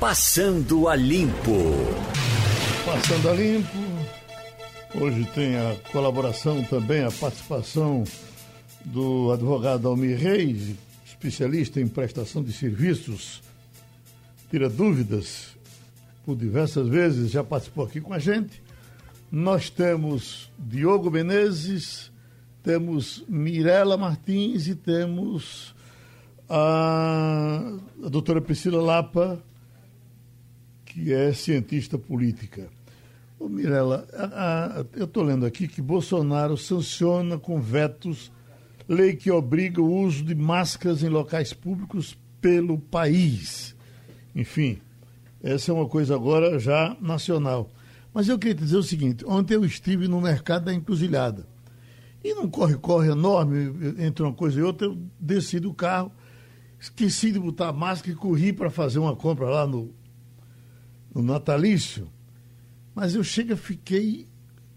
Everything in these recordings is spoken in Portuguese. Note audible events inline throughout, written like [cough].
Passando a Limpo. Passando a Limpo. Hoje tem a colaboração também, a participação do advogado Almir Reis, especialista em prestação de serviços, tira dúvidas por diversas vezes, já participou aqui com a gente. Nós temos Diogo Menezes, temos Mirela Martins e temos a, a doutora Priscila Lapa, que é cientista política. Ô Mirela, a, a, eu estou lendo aqui que Bolsonaro sanciona com vetos lei que obriga o uso de máscaras em locais públicos pelo país. Enfim, essa é uma coisa agora já nacional. Mas eu queria dizer o seguinte: ontem eu estive no mercado da encruzilhada. E num corre-corre enorme entre uma coisa e outra, eu desci do carro, esqueci de botar a máscara e corri para fazer uma compra lá no, no natalício. Mas eu chego fiquei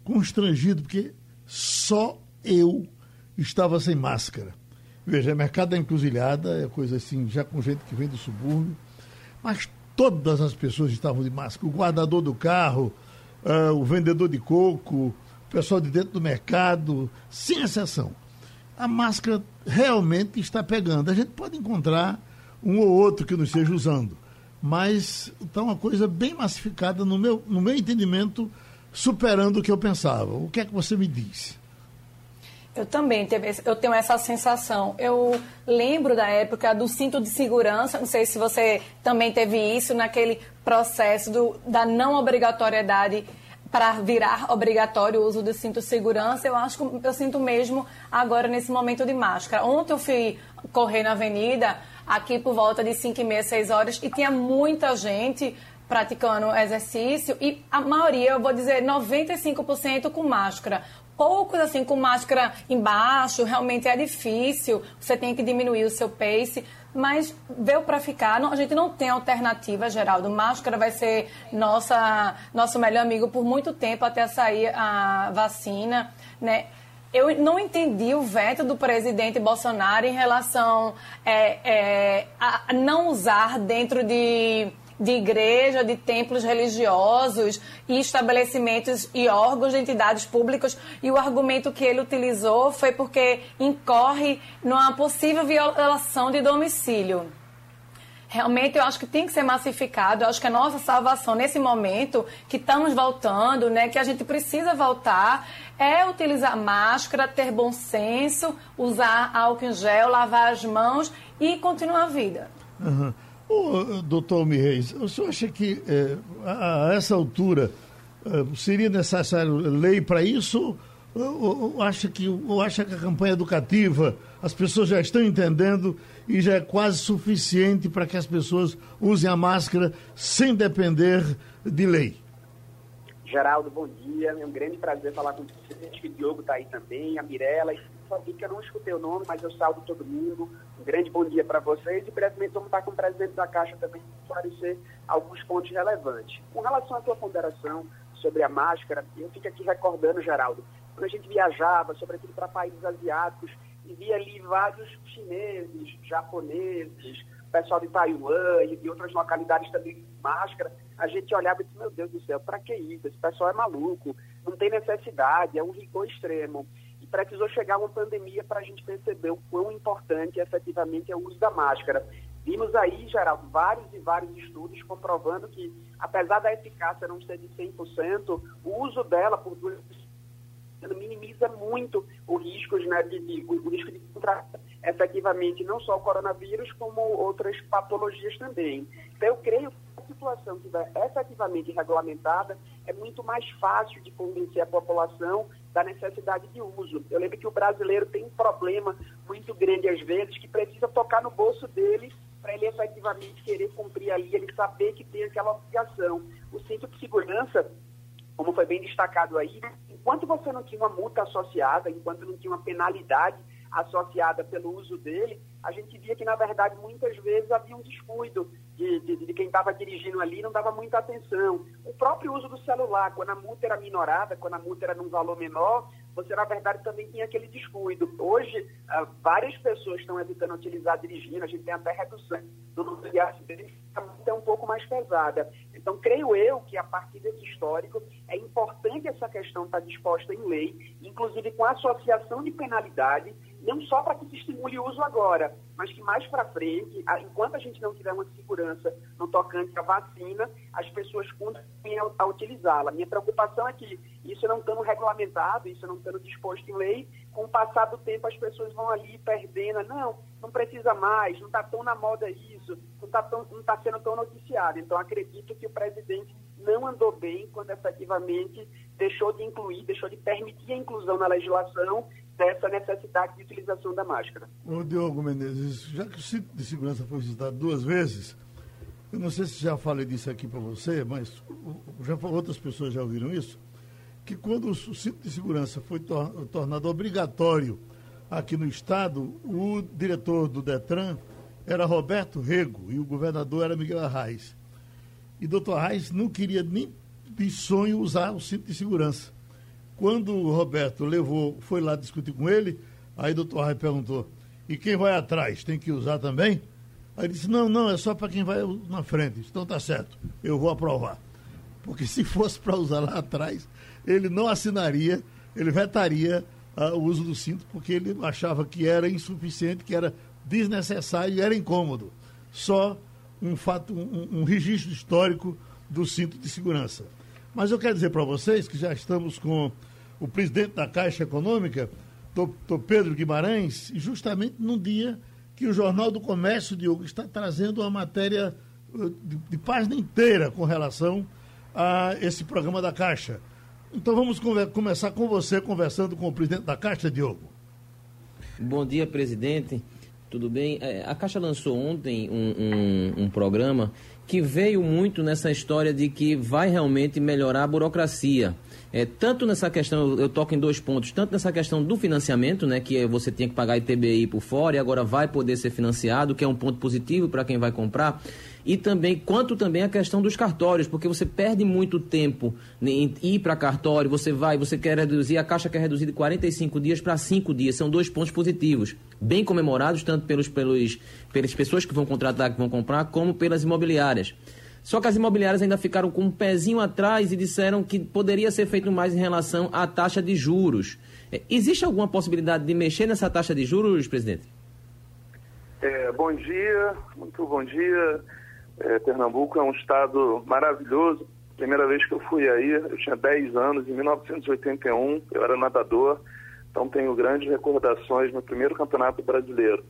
constrangido, porque só eu estava sem máscara. Veja, é mercado da encruzilhada, é coisa assim, já com gente que vem do subúrbio, mas todas as pessoas estavam de máscara. O guardador do carro, uh, o vendedor de coco, o pessoal de dentro do mercado, sem exceção. A máscara realmente está pegando. A gente pode encontrar um ou outro que não esteja usando, mas está uma coisa bem massificada, no meu, no meu entendimento, superando o que eu pensava. O que é que você me diz? Eu também teve, eu tenho essa sensação. Eu lembro da época do cinto de segurança, não sei se você também teve isso naquele processo do, da não obrigatoriedade para virar obrigatório o uso do cinto de segurança. Eu acho que eu sinto mesmo agora nesse momento de máscara. Ontem eu fui correr na avenida, aqui por volta de 5 e meia, 6 horas, e tinha muita gente praticando exercício e a maioria, eu vou dizer 95% com máscara poucos assim com máscara embaixo, realmente é difícil, você tem que diminuir o seu pace, mas veio para ficar, não, a gente não tem alternativa, Geraldo. Máscara vai ser nossa, nosso melhor amigo por muito tempo até sair a vacina, né? Eu não entendi o veto do presidente Bolsonaro em relação é, é, a não usar dentro de de igreja, de templos religiosos e estabelecimentos e órgãos de entidades públicas. E o argumento que ele utilizou foi porque incorre numa possível violação de domicílio. Realmente eu acho que tem que ser massificado. Eu acho que a nossa salvação nesse momento que estamos voltando, né, que a gente precisa voltar, é utilizar máscara, ter bom senso, usar álcool em gel, lavar as mãos e continuar a vida. Uhum. Ô, doutor Mirreis, o senhor acha que é, a, a, essa altura é, seria necessário lei para isso? Ou, ou, acha que, ou acha que a campanha educativa, as pessoas já estão entendendo e já é quase suficiente para que as pessoas usem a máscara sem depender de lei? Geraldo, bom dia. É um grande prazer falar com você. Acho que o Diogo está aí também, a Mirella aqui que eu não escutei o nome, mas eu salvo todo mundo. Um grande bom dia para vocês e brevemente vamos estar com o presidente da Caixa também para esclarecer alguns pontos relevantes. Com relação à tua ponderação sobre a máscara, eu fico aqui recordando, Geraldo, quando a gente viajava, sobretudo para países asiáticos, e via ali vários chineses, japoneses, pessoal de Taiwan e de outras localidades também com máscara, a gente olhava e disse, meu Deus do céu, para que isso? Esse pessoal é maluco, não tem necessidade, é um rigor extremo precisou chegar uma pandemia para a gente perceber o quão importante efetivamente é o uso da máscara. Vimos aí, Geraldo, vários e vários estudos comprovando que, apesar da eficácia não ser de 100%, o uso dela por duas minimiza muito o risco, né, de, de, o risco de contrair efetivamente não só o coronavírus, como outras patologias também. Então, eu creio que a situação que estiver efetivamente regulamentada, é muito mais fácil de convencer a população da necessidade de uso. Eu lembro que o brasileiro tem um problema muito grande às vezes que precisa tocar no bolso dele para ele efetivamente querer cumprir ali, ele saber que tem aquela obrigação. O cinto de segurança, como foi bem destacado aí, enquanto você não tinha uma multa associada, enquanto não tinha uma penalidade associada pelo uso dele, a gente via que, na verdade, muitas vezes havia um descuido de, de, de quem estava dirigindo ali, não dava muita atenção. O próprio uso do celular, quando a multa era minorada, quando a multa era num valor menor, você, na verdade, também tinha aquele descuido. Hoje, ah, várias pessoas estão evitando utilizar dirigindo, a gente tem até redução do número de acidentes, é um pouco mais pesada. Então, creio eu que, a partir desse histórico, é importante essa questão estar disposta em lei, inclusive com associação de penalidade, não só para que se estimule o uso agora, mas que mais para frente, enquanto a gente não tiver uma segurança no tocante à vacina, as pessoas continuem a, utilizá-la. Minha preocupação é que isso não estando regulamentado, isso não estando disposto em lei, com o passar do tempo as pessoas vão ali perdendo, não, não precisa mais, não está tão na moda isso, não está tá sendo tão noticiado. Então acredito que o presidente não andou bem quando efetivamente deixou de incluir, deixou de permitir a inclusão na legislação dessa necessidade de utilização da máscara. Ô Diogo Menezes, já que o cinto de segurança foi citado duas vezes, eu não sei se já falei disso aqui para você, mas já outras pessoas já ouviram isso, que quando o cinto de segurança foi tor tornado obrigatório aqui no Estado, o diretor do DETRAN era Roberto Rego e o governador era Miguel Arraes. E doutor Arraes não queria nem de sonho usar o cinto de segurança. Quando o Roberto levou, foi lá discutir com ele, aí o doutor Arraes perguntou, e quem vai atrás, tem que usar também? Aí ele disse, não, não, é só para quem vai na frente. Então tá certo, eu vou aprovar. Porque se fosse para usar lá atrás, ele não assinaria, ele vetaria uh, o uso do cinto, porque ele achava que era insuficiente, que era desnecessário e era incômodo. Só um fato, um, um registro histórico do cinto de segurança. Mas eu quero dizer para vocês que já estamos com o presidente da Caixa Econômica, doutor Pedro Guimarães, justamente num dia que o Jornal do Comércio, Diogo, está trazendo uma matéria uh, de, de página inteira com relação a esse programa da Caixa. Então vamos começar com você conversando com o presidente da Caixa, Diogo. Bom dia, presidente. Tudo bem? É, a Caixa lançou ontem um, um, um, programa que veio muito nessa história de que vai realmente melhorar a burocracia. É, tanto nessa questão, eu toco em dois pontos, tanto nessa questão do financiamento, né, que você tinha que pagar ITBI por fora e agora vai poder ser financiado, que é um ponto positivo para quem vai comprar e também quanto também a questão dos cartórios, porque você perde muito tempo em ir para cartório, você vai, você quer reduzir, a caixa quer reduzir de 45 dias para 5 dias, são dois pontos positivos, bem comemorados tanto pelos, pelos, pelas pessoas que vão contratar, que vão comprar, como pelas imobiliárias. Só que as imobiliárias ainda ficaram com um pezinho atrás e disseram que poderia ser feito mais em relação à taxa de juros. É, existe alguma possibilidade de mexer nessa taxa de juros, presidente? É, bom dia, muito bom dia. É, Pernambuco é um estado maravilhoso. Primeira vez que eu fui aí, eu tinha 10 anos, em 1981, eu era nadador, então tenho grandes recordações no primeiro campeonato brasileiro.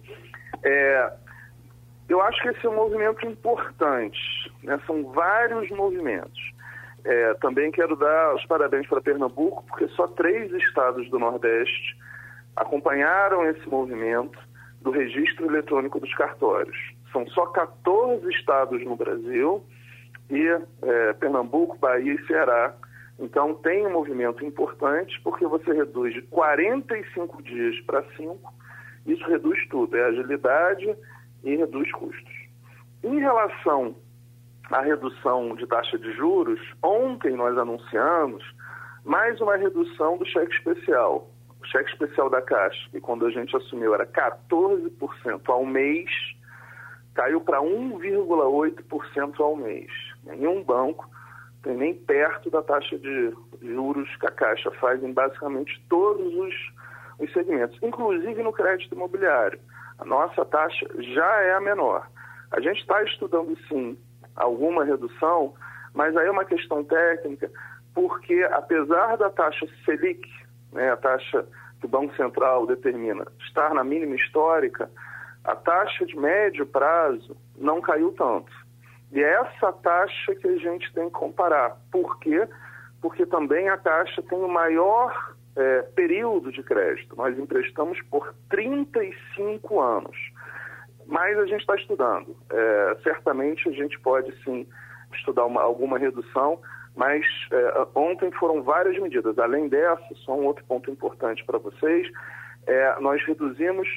É, eu acho que esse é um movimento importante, né? são vários movimentos. É, também quero dar os parabéns para Pernambuco, porque só três estados do Nordeste acompanharam esse movimento do registro eletrônico dos cartórios. São só 14 estados no Brasil e é, Pernambuco, Bahia e Ceará. Então tem um movimento importante porque você reduz de 45 dias para 5, isso reduz tudo, é agilidade e reduz custos. Em relação à redução de taxa de juros, ontem nós anunciamos mais uma redução do cheque especial. O cheque especial da Caixa, que quando a gente assumiu era 14% ao mês, caiu para 1,8% ao mês. Nenhum banco tem nem perto da taxa de juros que a Caixa faz em basicamente todos os, os segmentos, inclusive no crédito imobiliário. A nossa taxa já é a menor. A gente está estudando sim alguma redução, mas aí é uma questão técnica, porque apesar da taxa Selic, né, a taxa que o Banco Central determina, estar na mínima histórica, a taxa de médio prazo não caiu tanto. E é essa taxa que a gente tem que comparar. Por quê? Porque também a taxa tem o maior é, período de crédito. Nós emprestamos por 35 anos. Mas a gente está estudando. É, certamente a gente pode sim estudar uma, alguma redução, mas é, ontem foram várias medidas. Além dessa, só um outro ponto importante para vocês, é, nós reduzimos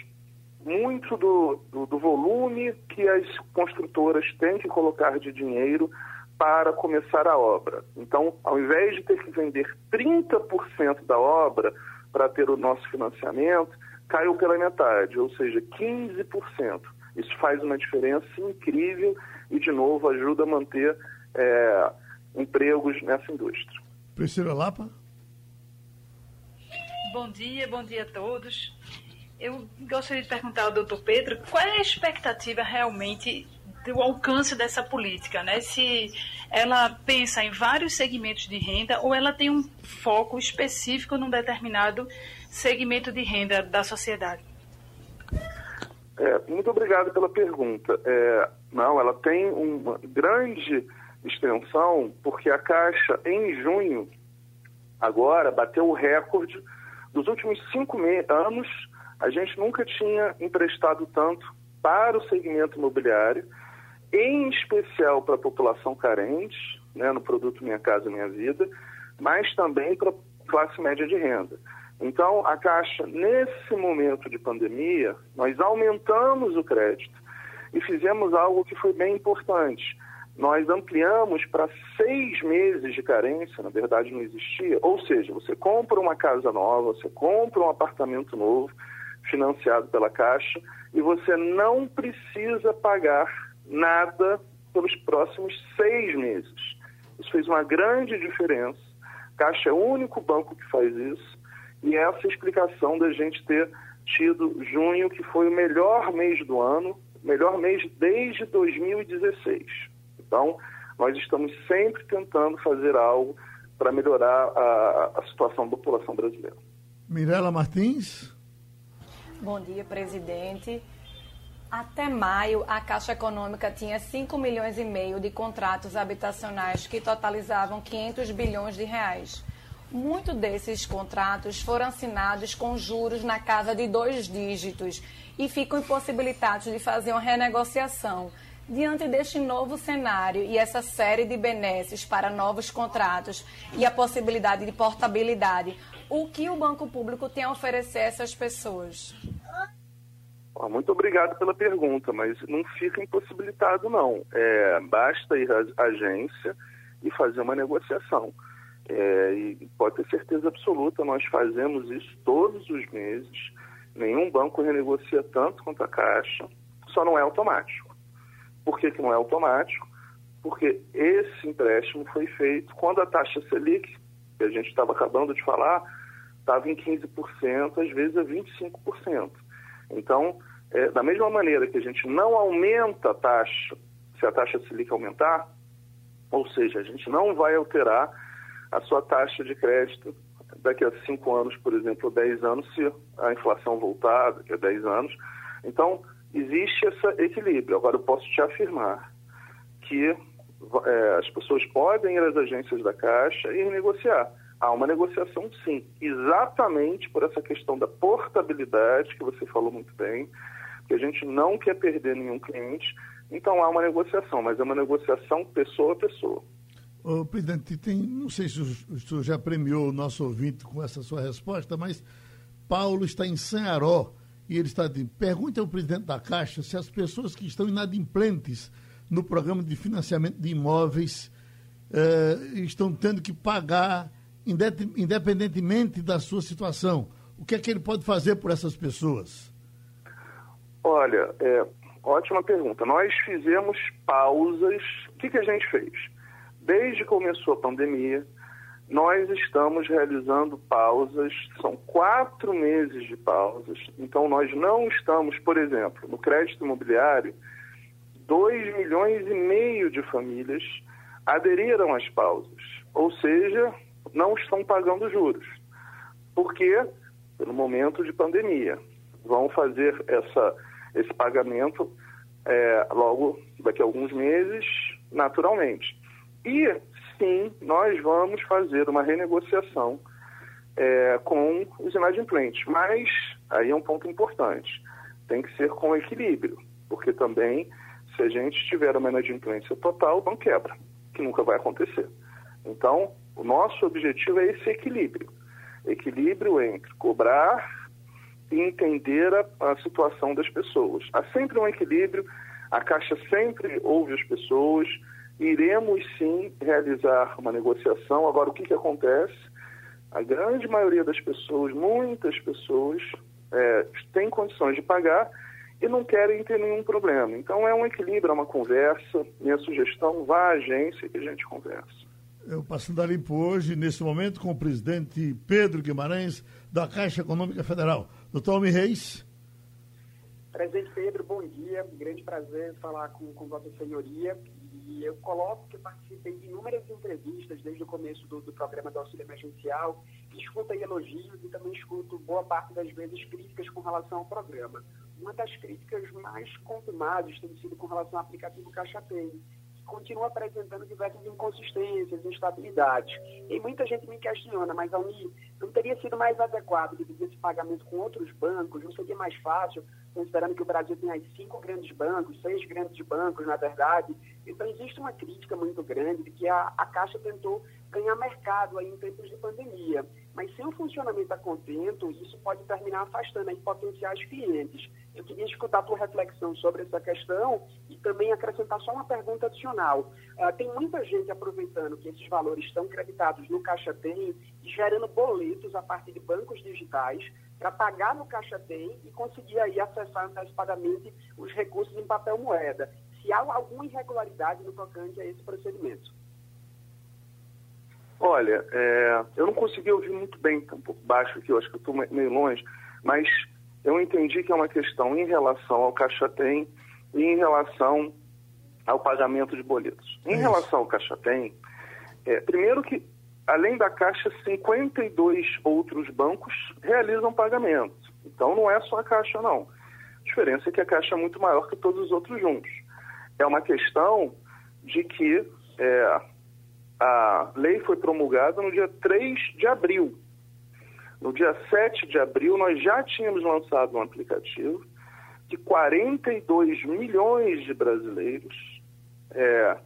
muito do, do, do volume que as construtoras têm que colocar de dinheiro para começar a obra. Então, ao invés de ter que vender 30% da obra para ter o nosso financiamento, caiu pela metade, ou seja, 15%. Isso faz uma diferença incrível e, de novo, ajuda a manter é, empregos nessa indústria. Priscila Lapa? Bom dia, bom dia a todos. Eu gostaria de perguntar ao doutor Pedro qual é a expectativa realmente do alcance dessa política, né? Se ela pensa em vários segmentos de renda ou ela tem um foco específico num determinado segmento de renda da sociedade. É, muito obrigado pela pergunta. É, não, ela tem uma grande extensão porque a Caixa, em junho, agora, bateu o recorde dos últimos cinco anos. A gente nunca tinha emprestado tanto para o segmento imobiliário em especial para a população carente, né, no produto Minha Casa Minha Vida, mas também para a classe média de renda. Então, a Caixa, nesse momento de pandemia, nós aumentamos o crédito e fizemos algo que foi bem importante. Nós ampliamos para seis meses de carência, na verdade não existia, ou seja, você compra uma casa nova, você compra um apartamento novo, financiado pela Caixa, e você não precisa pagar nada pelos próximos seis meses. Isso fez uma grande diferença. Caixa é o único banco que faz isso. E essa explicação da gente ter tido junho, que foi o melhor mês do ano, melhor mês desde 2016. Então, nós estamos sempre tentando fazer algo para melhorar a, a situação da população brasileira. Mirela Martins. Bom dia, presidente. Até maio, a Caixa Econômica tinha 5 milhões e meio de contratos habitacionais que totalizavam 500 bilhões de reais. Muitos desses contratos foram assinados com juros na casa de dois dígitos e ficam impossibilitados de fazer uma renegociação. Diante deste novo cenário e essa série de benesses para novos contratos e a possibilidade de portabilidade, o que o Banco Público tem a oferecer a essas pessoas? Muito obrigado pela pergunta, mas não fica impossibilitado, não. É, basta ir à agência e fazer uma negociação. É, e pode ter certeza absoluta, nós fazemos isso todos os meses. Nenhum banco renegocia tanto quanto a Caixa, só não é automático. Por que, que não é automático? Porque esse empréstimo foi feito quando a taxa Selic, que a gente estava acabando de falar, estava em 15%, às vezes a 25%. Então, é, da mesma maneira que a gente não aumenta a taxa, se a taxa Selic aumentar, ou seja, a gente não vai alterar a sua taxa de crédito daqui a 5 anos, por exemplo, ou 10 anos, se a inflação voltar daqui a 10 anos. Então, existe esse equilíbrio. Agora, eu posso te afirmar que é, as pessoas podem ir às agências da Caixa e negociar. Há uma negociação, sim, exatamente por essa questão da portabilidade, que você falou muito bem, que a gente não quer perder nenhum cliente, então há uma negociação, mas é uma negociação pessoa a pessoa. Ô, presidente, tem, não sei se o senhor já premiou o nosso ouvinte com essa sua resposta, mas Paulo está em Sanharó e ele está dizendo, pergunte ao presidente da Caixa se as pessoas que estão inadimplentes no programa de financiamento de imóveis eh, estão tendo que pagar independentemente da sua situação. O que é que ele pode fazer por essas pessoas? Olha, é, ótima pergunta. Nós fizemos pausas. O que, que a gente fez? Desde que começou a pandemia, nós estamos realizando pausas, são quatro meses de pausas. Então, nós não estamos, por exemplo, no crédito imobiliário, 2 milhões e meio de famílias aderiram às pausas, ou seja, não estão pagando juros. Por quê? Pelo momento de pandemia. Vão fazer essa, esse pagamento é, logo daqui a alguns meses, naturalmente. E sim, nós vamos fazer uma renegociação é, com os inadimplentes. Mas aí é um ponto importante. Tem que ser com equilíbrio, porque também, se a gente tiver uma inadimplência total, não quebra, que nunca vai acontecer. Então, o nosso objetivo é esse equilíbrio. Equilíbrio entre cobrar e entender a, a situação das pessoas. Há sempre um equilíbrio, a Caixa sempre ouve as pessoas, iremos sim realizar uma negociação. Agora, o que, que acontece? A grande maioria das pessoas, muitas pessoas, é, têm condições de pagar e não querem ter nenhum problema. Então é um equilíbrio, é uma conversa. Minha sugestão, vá à agência e a gente conversa. Eu passando a limpo hoje, nesse momento, com o presidente Pedro Guimarães, da Caixa Econômica Federal. Doutor Almi Reis. Presidente Pedro, bom dia. Grande prazer falar com, com Vossa Senhoria. E eu coloco que participei de inúmeras entrevistas desde o começo do, do programa do auxílio emergencial, escuto elogios e também escuto boa parte das vezes críticas com relação ao programa. Uma das críticas mais confirmadas tem sido com relação ao aplicativo Caixa Tem continua apresentando diversas inconsistências, instabilidades. E muita gente me questiona, mas Almi, não teria sido mais adequado dividir esse pagamento com outros bancos? Não seria mais fácil, considerando que o Brasil tem aí cinco grandes bancos, seis grandes bancos, na verdade? Então, existe uma crítica muito grande de que a, a Caixa tentou ganhar mercado aí em tempos de pandemia. Mas sem o funcionamento a contento, isso pode terminar afastando aí potenciais clientes. Eu queria escutar a tua reflexão sobre essa questão e também acrescentar só uma pergunta adicional. Uh, tem muita gente aproveitando que esses valores estão creditados no Caixa Tem e gerando boletos a partir de bancos digitais para pagar no Caixa Tem e conseguir aí acessar antecipadamente os recursos em papel moeda. Se há alguma irregularidade no tocante a esse procedimento. Olha, é, eu não consegui ouvir muito bem, está um pouco baixo aqui, eu acho que eu estou meio longe, mas eu entendi que é uma questão em relação ao Caixa Tem e em relação ao pagamento de boletos. Em relação ao Caixa Tem, é, primeiro que, além da Caixa, 52 outros bancos realizam pagamento. Então não é só a Caixa, não. A diferença é que a Caixa é muito maior que todos os outros juntos. É uma questão de que é, a lei foi promulgada no dia 3 de abril. No dia 7 de abril, nós já tínhamos lançado um aplicativo que 42 milhões de brasileiros é,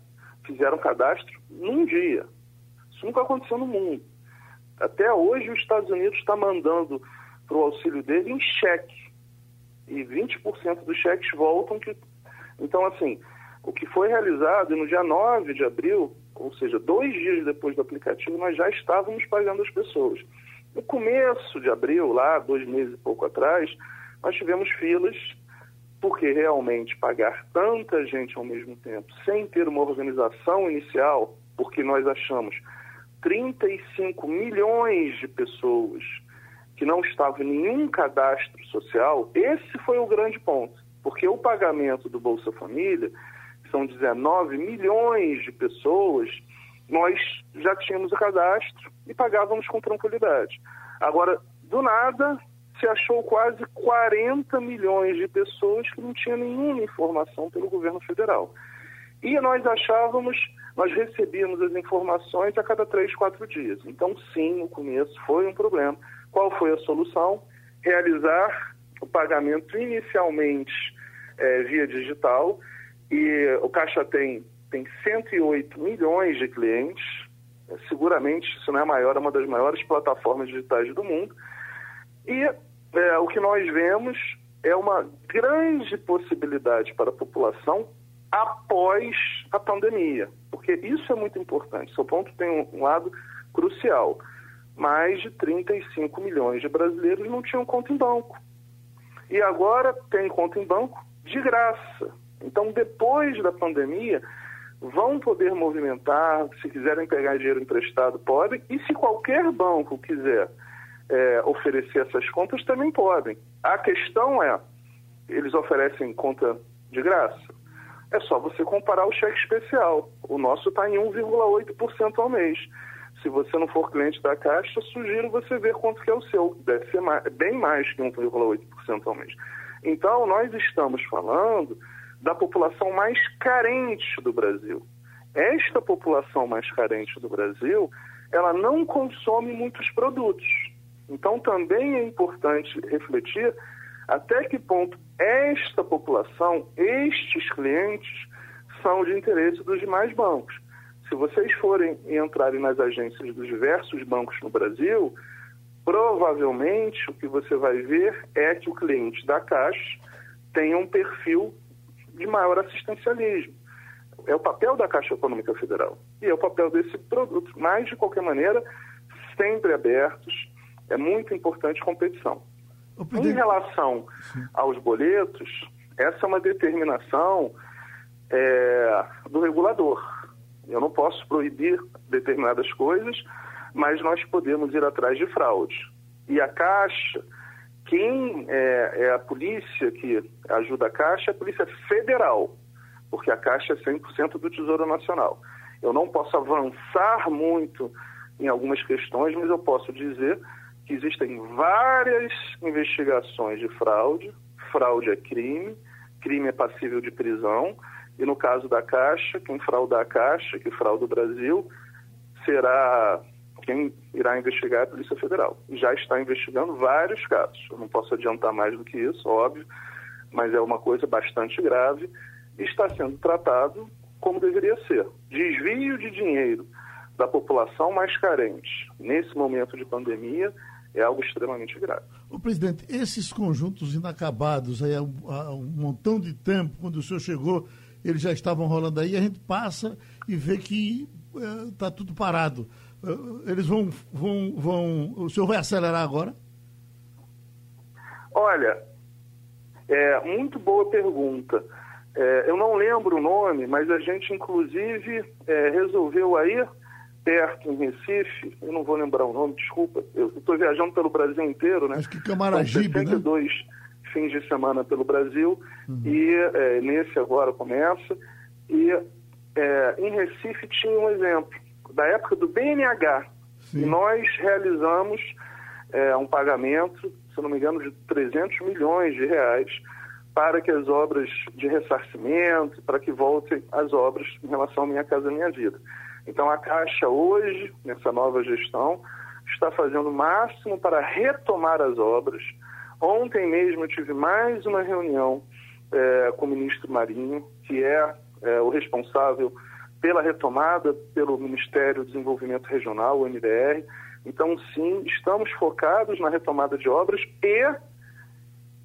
fizeram cadastro num dia. Isso nunca aconteceu no mundo. Até hoje, os Estados Unidos está mandando para o auxílio dele em cheque. E 20% dos cheques voltam. Que... Então, assim, o que foi realizado no dia 9 de abril ou seja, dois dias depois do aplicativo, nós já estávamos pagando as pessoas. No começo de abril, lá, dois meses e pouco atrás, nós tivemos filas, porque realmente pagar tanta gente ao mesmo tempo, sem ter uma organização inicial, porque nós achamos 35 milhões de pessoas que não estavam em nenhum cadastro social, esse foi o grande ponto. Porque o pagamento do Bolsa Família são 19 milhões de pessoas, nós já tínhamos o cadastro e pagávamos com tranquilidade. Agora, do nada, se achou quase 40 milhões de pessoas que não tinham nenhuma informação pelo governo federal. E nós achávamos, nós recebíamos as informações a cada três, quatro dias. Então, sim, no começo foi um problema. Qual foi a solução? Realizar o pagamento inicialmente é, via digital e o Caixa tem, tem 108 milhões de clientes, seguramente, se não é maior, é uma das maiores plataformas digitais do mundo. E é, o que nós vemos é uma grande possibilidade para a população após a pandemia, porque isso é muito importante. Seu ponto tem um, um lado crucial. Mais de 35 milhões de brasileiros não tinham conta em banco. E agora tem conta em banco de graça. Então, depois da pandemia, vão poder movimentar, se quiserem pegar dinheiro emprestado, podem, e se qualquer banco quiser é, oferecer essas contas, também podem. A questão é, eles oferecem conta de graça? É só você comparar o cheque especial. O nosso está em 1,8% ao mês. Se você não for cliente da Caixa, sugiro você ver quanto que é o seu. Deve ser mais, bem mais que 1,8% ao mês. Então, nós estamos falando da população mais carente do Brasil. Esta população mais carente do Brasil, ela não consome muitos produtos. Então também é importante refletir até que ponto esta população, estes clientes, são de interesse dos demais bancos. Se vocês forem entrarem nas agências dos diversos bancos no Brasil, provavelmente o que você vai ver é que o cliente da Caixa tem um perfil de maior assistencialismo. É o papel da Caixa Econômica Federal e é o papel desse produto. Mas, de qualquer maneira, sempre abertos, é muito importante competição. Em relação aos boletos, essa é uma determinação é, do regulador. Eu não posso proibir determinadas coisas, mas nós podemos ir atrás de fraude. E a Caixa, quem é, é a polícia que ajuda a Caixa é a Polícia Federal, porque a Caixa é 100% do Tesouro Nacional. Eu não posso avançar muito em algumas questões, mas eu posso dizer que existem várias investigações de fraude. Fraude é crime, crime é passível de prisão. E no caso da Caixa, quem frauda a Caixa, que frauda o Brasil, será quem irá investigar é a Polícia Federal. Já está investigando vários casos. Eu não posso adiantar mais do que isso, óbvio, mas é uma coisa bastante grave e está sendo tratado como deveria ser. Desvio de dinheiro da população mais carente nesse momento de pandemia é algo extremamente grave. O presidente, esses conjuntos inacabados aí há um, há um montão de tempo, quando o senhor chegou, eles já estavam rolando aí, a gente passa e vê que está é, tudo parado. É, eles vão, vão, vão. O senhor vai acelerar agora? Olha, é muito boa pergunta. É, eu não lembro o nome, mas a gente inclusive é, resolveu aí perto, em Recife, eu não vou lembrar o nome, desculpa, eu estou viajando pelo Brasil inteiro, né? Acho que Camaragibe, São 62 né? Fins de semana pelo Brasil, uhum. e é, nesse agora começa, e é, em Recife tinha um exemplo, da época do BNH, Sim. nós realizamos é, um pagamento, se não me engano, de 300 milhões de reais para que as obras de ressarcimento, para que voltem as obras em relação à Minha Casa Minha Vida. Então, a Caixa, hoje, nessa nova gestão, está fazendo o máximo para retomar as obras. Ontem mesmo eu tive mais uma reunião é, com o ministro Marinho, que é, é, o responsável pela retomada pelo Ministério do Desenvolvimento Regional, o MDR. Então, sim, estamos focados na retomada de obras e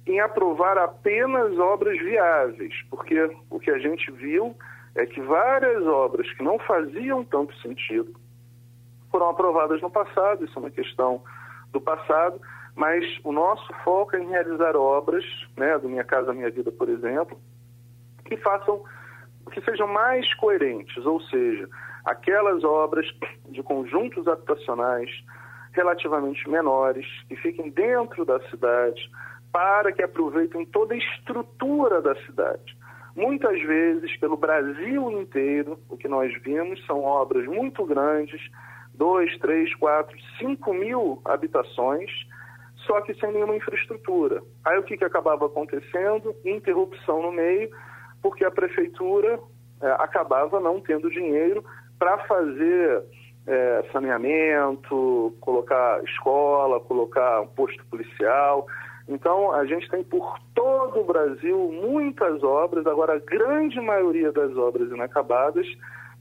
em aprovar apenas obras viáveis, porque o que a gente viu é que várias obras que não faziam tanto sentido foram aprovadas no passado, isso é uma questão do passado, mas o nosso foco é em realizar obras, né, do Minha Casa Minha Vida, por exemplo, que façam, que sejam mais coerentes, ou seja, aquelas obras de conjuntos habitacionais relativamente menores, que fiquem dentro da cidade, para que aproveitem toda a estrutura da cidade. Muitas vezes, pelo Brasil inteiro, o que nós vimos são obras muito grandes, dois, três, quatro, cinco mil habitações, só que sem nenhuma infraestrutura. Aí o que, que acabava acontecendo? Interrupção no meio, porque a prefeitura é, acabava não tendo dinheiro para fazer é, saneamento, colocar escola, colocar posto policial. Então, a gente tem por todo o Brasil muitas obras, agora a grande maioria das obras inacabadas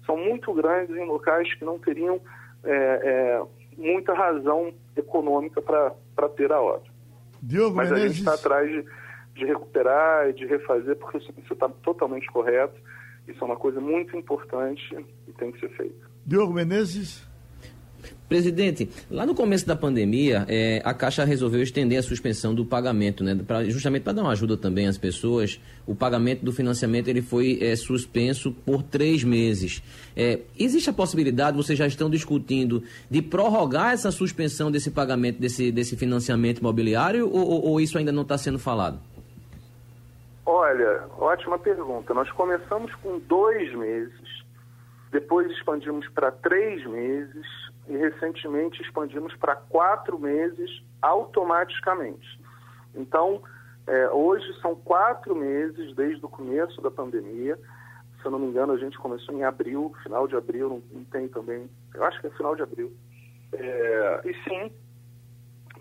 são muito grandes em locais que não teriam é, é, muita razão econômica para ter a obra. Diogo Mas Menezes... a gente está atrás de, de recuperar e de refazer, porque isso está totalmente correto. Isso é uma coisa muito importante e tem que ser feito. Diogo Menezes... Presidente, lá no começo da pandemia, é, a Caixa resolveu estender a suspensão do pagamento, né, pra, justamente para dar uma ajuda também às pessoas. O pagamento do financiamento ele foi é, suspenso por três meses. É, existe a possibilidade, vocês já estão discutindo, de prorrogar essa suspensão desse pagamento, desse, desse financiamento imobiliário, ou, ou, ou isso ainda não está sendo falado? Olha, ótima pergunta. Nós começamos com dois meses, depois expandimos para três meses e recentemente expandimos para quatro meses automaticamente. Então, é, hoje são quatro meses desde o começo da pandemia. Se eu não me engano, a gente começou em abril, final de abril, não, não tem também, eu acho que é final de abril. É, e sim,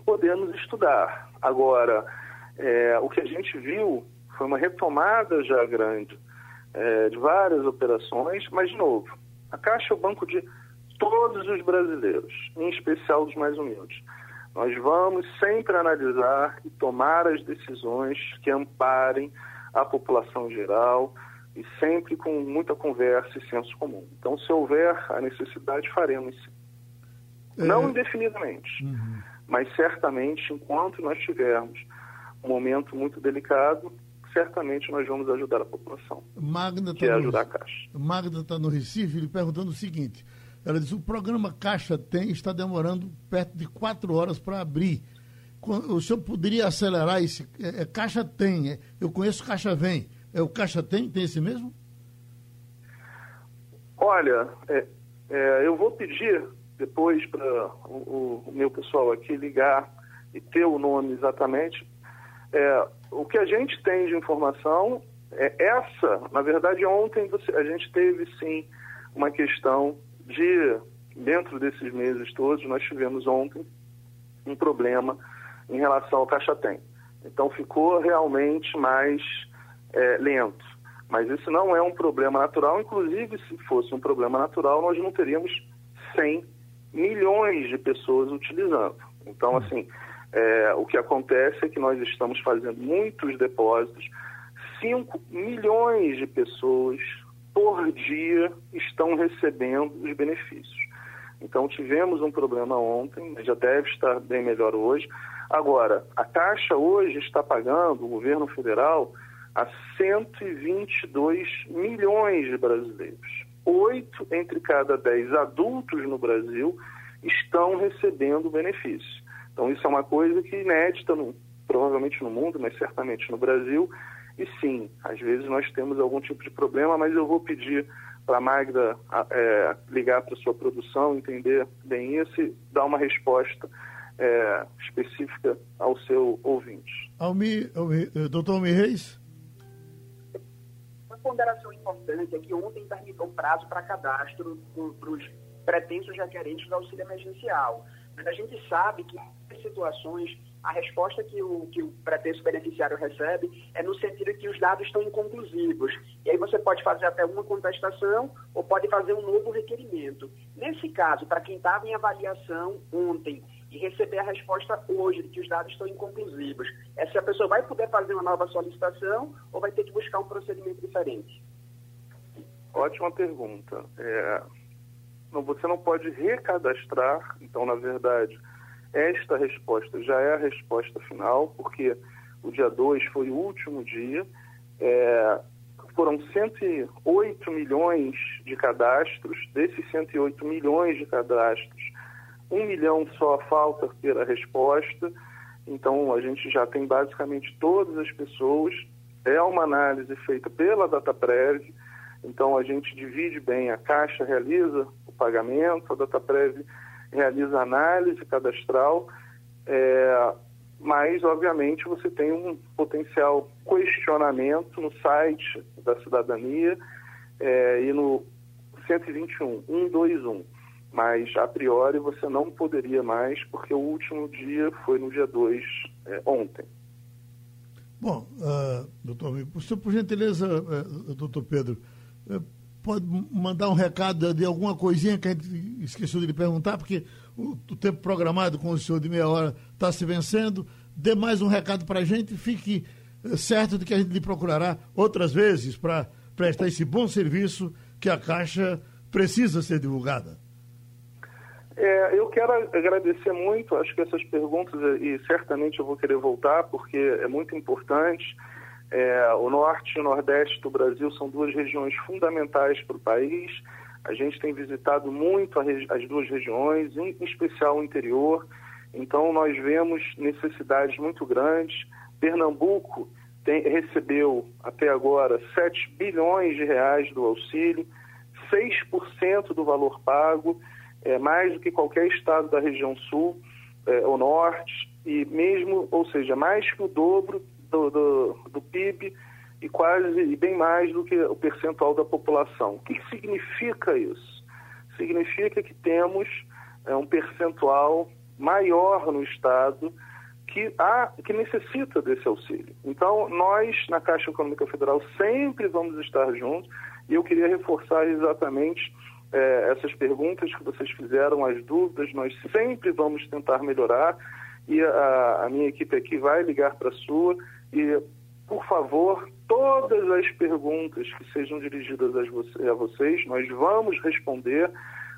podemos estudar. Agora, é, o que a gente viu foi uma retomada já grande é, de várias operações, mas, de novo, a Caixa é o banco de todos os brasileiros, em especial os mais humildes. Nós vamos sempre analisar e tomar as decisões que amparem a população geral e sempre com muita conversa e senso comum. Então, se houver a necessidade, faremos sim. É... Não indefinidamente, uhum. mas certamente, enquanto nós tivermos um momento muito delicado, certamente nós vamos ajudar a população. Magda que tá é ajudar a Caixa. Magda está no Recife, lhe perguntando o seguinte: ela diz: o programa Caixa Tem está demorando perto de quatro horas para abrir. O senhor poderia acelerar esse? É, é Caixa Tem, é, eu conheço Caixa Vem. É o Caixa Tem? Tem esse mesmo? Olha, é, é, eu vou pedir depois para o, o, meu pessoal aqui ligar e ter o nome exatamente. É, o que a gente tem de informação é essa. Na verdade, ontem você, a gente teve sim uma questão de, dentro desses meses todos, nós tivemos ontem um problema em relação ao Caixa Tem. Então ficou realmente mais é, lento. Mas isso não é um problema natural, inclusive se fosse um problema natural, nós não teríamos 100 milhões de pessoas utilizando. Então, assim, é, o que acontece é que nós estamos fazendo muitos depósitos, 5 milhões de pessoas por dia estão recebendo os benefícios. Então, tivemos um problema ontem, já deve estar bem melhor hoje. Agora, a Caixa hoje está pagando, o governo federal, a 122 milhões de brasileiros. Oito entre cada dez adultos no Brasil estão recebendo benefício. Então, isso é uma coisa que é inédita, no, provavelmente no mundo, mas certamente no Brasil. E sim, às vezes nós temos algum tipo de problema, mas eu vou pedir para a Magda é, ligar para a sua produção, entender bem isso e dar uma resposta é, específica ao seu ouvinte. Almi, Almi, doutor Almi Reis? Uma ponderação importante é que ontem terminou o prazo para cadastro para os pretensos requerentes do auxílio emergencial. Mas a gente sabe que em situações a resposta que o, que o pretenso beneficiário recebe é no sentido que os dados estão inconclusivos. E aí você pode fazer até uma contestação ou pode fazer um novo requerimento. Nesse caso, para quem estava em avaliação ontem e receber a resposta hoje de que os dados estão inconclusivos, é se a pessoa vai poder fazer uma nova solicitação ou vai ter que buscar um procedimento diferente? Ótima pergunta. É, você não pode recadastrar, então, na verdade, esta resposta já é a resposta final, porque o dia 2 foi o último dia. É, foram 108 milhões de cadastros, desses 108 milhões de cadastros, um milhão só falta ter a resposta. Então, a gente já tem basicamente todas as pessoas. É uma análise feita pela DataPrev, então a gente divide bem, a Caixa realiza o pagamento, a DataPrev realiza análise cadastral, é, mas, obviamente, você tem um potencial questionamento no site da cidadania é, e no 121, 121. Mas, a priori, você não poderia mais, porque o último dia foi no dia 2, é, ontem. Bom, uh, doutor, por, gentileza, uh, doutor Pedro, uh, pode mandar um recado de alguma coisinha que a gente esqueceu de lhe perguntar, porque o, o tempo programado com o senhor de meia hora está se vencendo. Dê mais um recado para a gente, fique eh, certo de que a gente lhe procurará outras vezes para prestar esse bom serviço que a Caixa precisa ser divulgada. É, eu quero agradecer muito, acho que essas perguntas, e certamente eu vou querer voltar, porque é muito importante. É, o norte e o nordeste do Brasil são duas regiões fundamentais para o país. A gente tem visitado muito as duas regiões, em especial o interior. Então, nós vemos necessidades muito grandes. Pernambuco tem, recebeu até agora 7 bilhões de reais do auxílio, 6% do valor pago, é, mais do que qualquer estado da região sul é, ou norte, e mesmo, ou seja, mais que o dobro do, do, do PIB e quase e bem mais do que o percentual da população. O que significa isso? Significa que temos é, um percentual maior no Estado que, há, que necessita desse auxílio. Então, nós, na Caixa Econômica Federal, sempre vamos estar juntos e eu queria reforçar exatamente é, essas perguntas que vocês fizeram, as dúvidas, nós sempre vamos tentar melhorar e a, a minha equipe aqui vai ligar para a sua e, por favor, todas as perguntas que sejam dirigidas a vocês, nós vamos responder,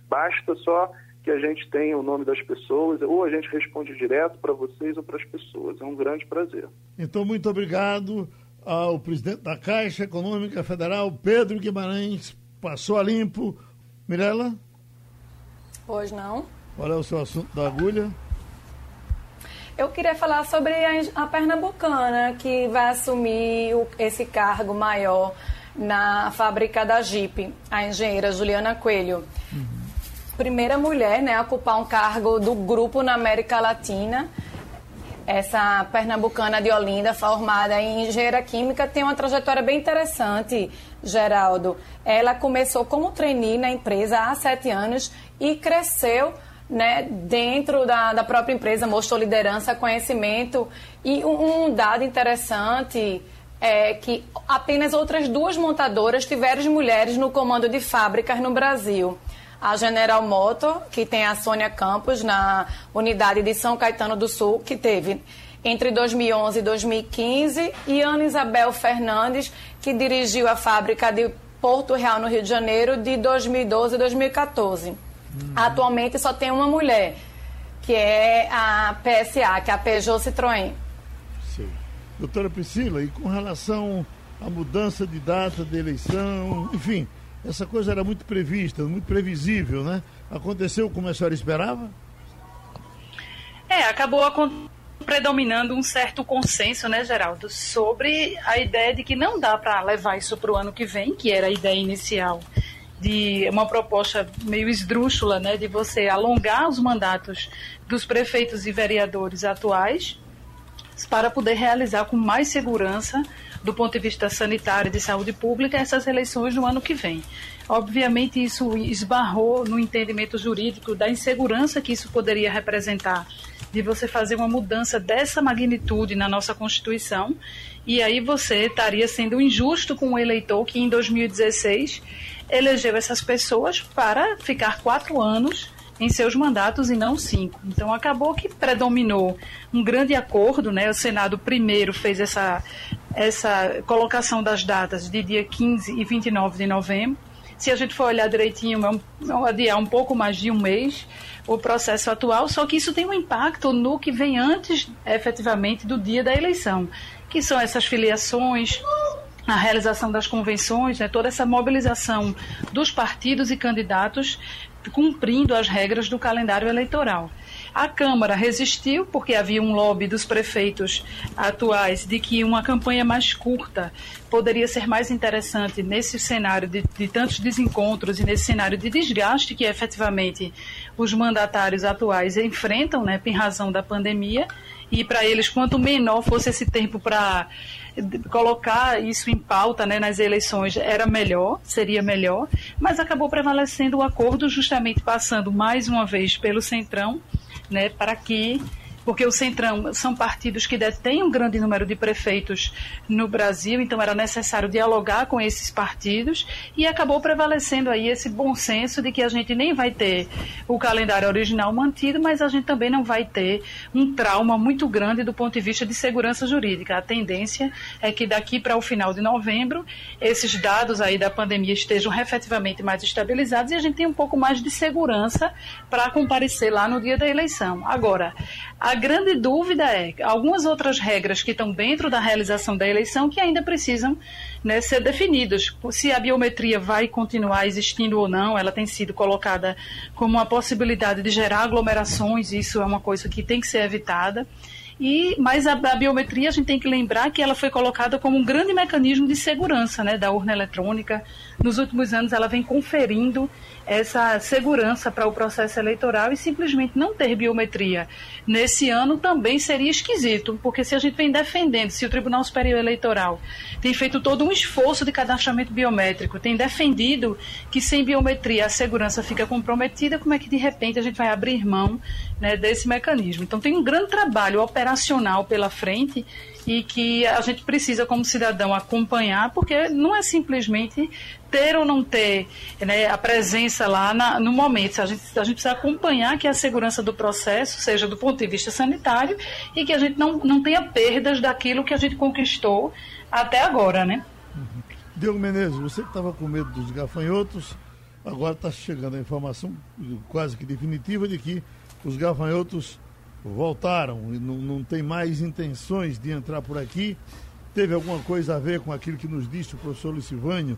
basta só que a gente tenha o nome das pessoas, ou a gente responde direto para vocês ou para as pessoas. É um grande prazer. Então, muito obrigado ao presidente da Caixa Econômica Federal, Pedro Guimarães. Passou a limpo. Mirela? Hoje não. Qual é o seu assunto da agulha? Eu queria falar sobre a, a pernambucana que vai assumir o, esse cargo maior na fábrica da Jeep, a engenheira Juliana Coelho. Uhum. Primeira mulher né, a ocupar um cargo do grupo na América Latina. Essa pernambucana de Olinda, formada em engenharia química, tem uma trajetória bem interessante, Geraldo. Ela começou como trainee na empresa há sete anos e cresceu né, dentro da, da própria empresa, mostrou liderança, conhecimento. E um, um dado interessante é que apenas outras duas montadoras tiveram mulheres no comando de fábricas no Brasil. A General Motor, que tem a Sônia Campos na unidade de São Caetano do Sul, que teve entre 2011 e 2015, e Ana Isabel Fernandes, que dirigiu a fábrica de Porto Real, no Rio de Janeiro, de 2012 a 2014. Uhum. Atualmente só tem uma mulher, que é a PSA, que é a Peugeot Citroën. Sim. Doutora Priscila, e com relação à mudança de data de eleição, enfim, essa coisa era muito prevista, muito previsível, né? Aconteceu como a senhora esperava? É, acabou predominando um certo consenso, né, Geraldo, sobre a ideia de que não dá para levar isso para o ano que vem, que era a ideia inicial de uma proposta meio esdrúxula, né, de você alongar os mandatos dos prefeitos e vereadores atuais para poder realizar com mais segurança, do ponto de vista sanitário e de saúde pública, essas eleições no ano que vem. Obviamente, isso esbarrou no entendimento jurídico da insegurança que isso poderia representar de você fazer uma mudança dessa magnitude na nossa Constituição, e aí você estaria sendo injusto com o eleitor que em 2016 elegeu essas pessoas para ficar quatro anos em seus mandatos e não cinco. Então acabou que predominou um grande acordo, né? O Senado primeiro fez essa, essa colocação das datas de dia 15 e 29 de novembro. Se a gente for olhar direitinho, vamos adiar um pouco mais de um mês o processo atual, só que isso tem um impacto no que vem antes, efetivamente, do dia da eleição, que são essas filiações, a realização das convenções, né, toda essa mobilização dos partidos e candidatos cumprindo as regras do calendário eleitoral. A Câmara resistiu porque havia um lobby dos prefeitos atuais de que uma campanha mais curta poderia ser mais interessante nesse cenário de, de tantos desencontros e nesse cenário de desgaste que efetivamente os mandatários atuais enfrentam, né, em razão da pandemia. E para eles, quanto menor fosse esse tempo para colocar isso em pauta né, nas eleições era melhor, seria melhor, mas acabou prevalecendo o acordo, justamente passando mais uma vez pelo Centrão, né, para que porque o Centrão são partidos que detêm um grande número de prefeitos no Brasil, então era necessário dialogar com esses partidos e acabou prevalecendo aí esse bom senso de que a gente nem vai ter o calendário original mantido, mas a gente também não vai ter um trauma muito grande do ponto de vista de segurança jurídica. A tendência é que daqui para o final de novembro esses dados aí da pandemia estejam efetivamente mais estabilizados e a gente tenha um pouco mais de segurança para comparecer lá no dia da eleição. Agora, a grande dúvida é algumas outras regras que estão dentro da realização da eleição que ainda precisam né, ser definidas. Se a biometria vai continuar existindo ou não, ela tem sido colocada como uma possibilidade de gerar aglomerações, isso é uma coisa que tem que ser evitada. E, mas a, a, biometria, a gente tem que lembrar que ela foi colocada como um grande mecanismo de segurança né, da urna eletrônica. Nos últimos anos, ela vem conferindo essa segurança para o processo eleitoral e simplesmente não ter biometria nesse ano também seria esquisito, porque se a gente vem defendendo, se o Tribunal Superior Eleitoral tem feito todo um esforço de cadastramento biométrico, tem defendido que sem biometria a segurança fica comprometida, como é que de repente a gente vai abrir mão né, desse mecanismo? Então tem um grande trabalho operacional pela frente e que a gente precisa, como cidadão, acompanhar, porque não é simplesmente ter ou não ter né, a presença lá na, no momento. A gente, a gente precisa acompanhar que a segurança do processo seja do ponto de vista sanitário e que a gente não, não tenha perdas daquilo que a gente conquistou até agora, né? Uhum. Diogo Menezes, você que estava com medo dos gafanhotos, agora está chegando a informação quase que definitiva de que os gafanhotos voltaram e não, não tem mais intenções de entrar por aqui. Teve alguma coisa a ver com aquilo que nos disse o professor Lucivânio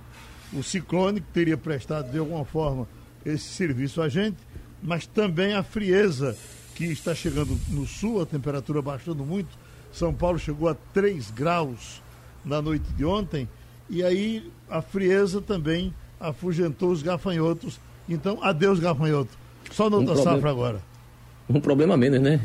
o ciclone, que teria prestado de alguma forma esse serviço a gente, mas também a frieza que está chegando no sul, a temperatura baixando muito. São Paulo chegou a 3 graus na noite de ontem, e aí a frieza também afugentou os gafanhotos. Então, adeus, gafanhoto. Só no um safra agora um problema menos, né?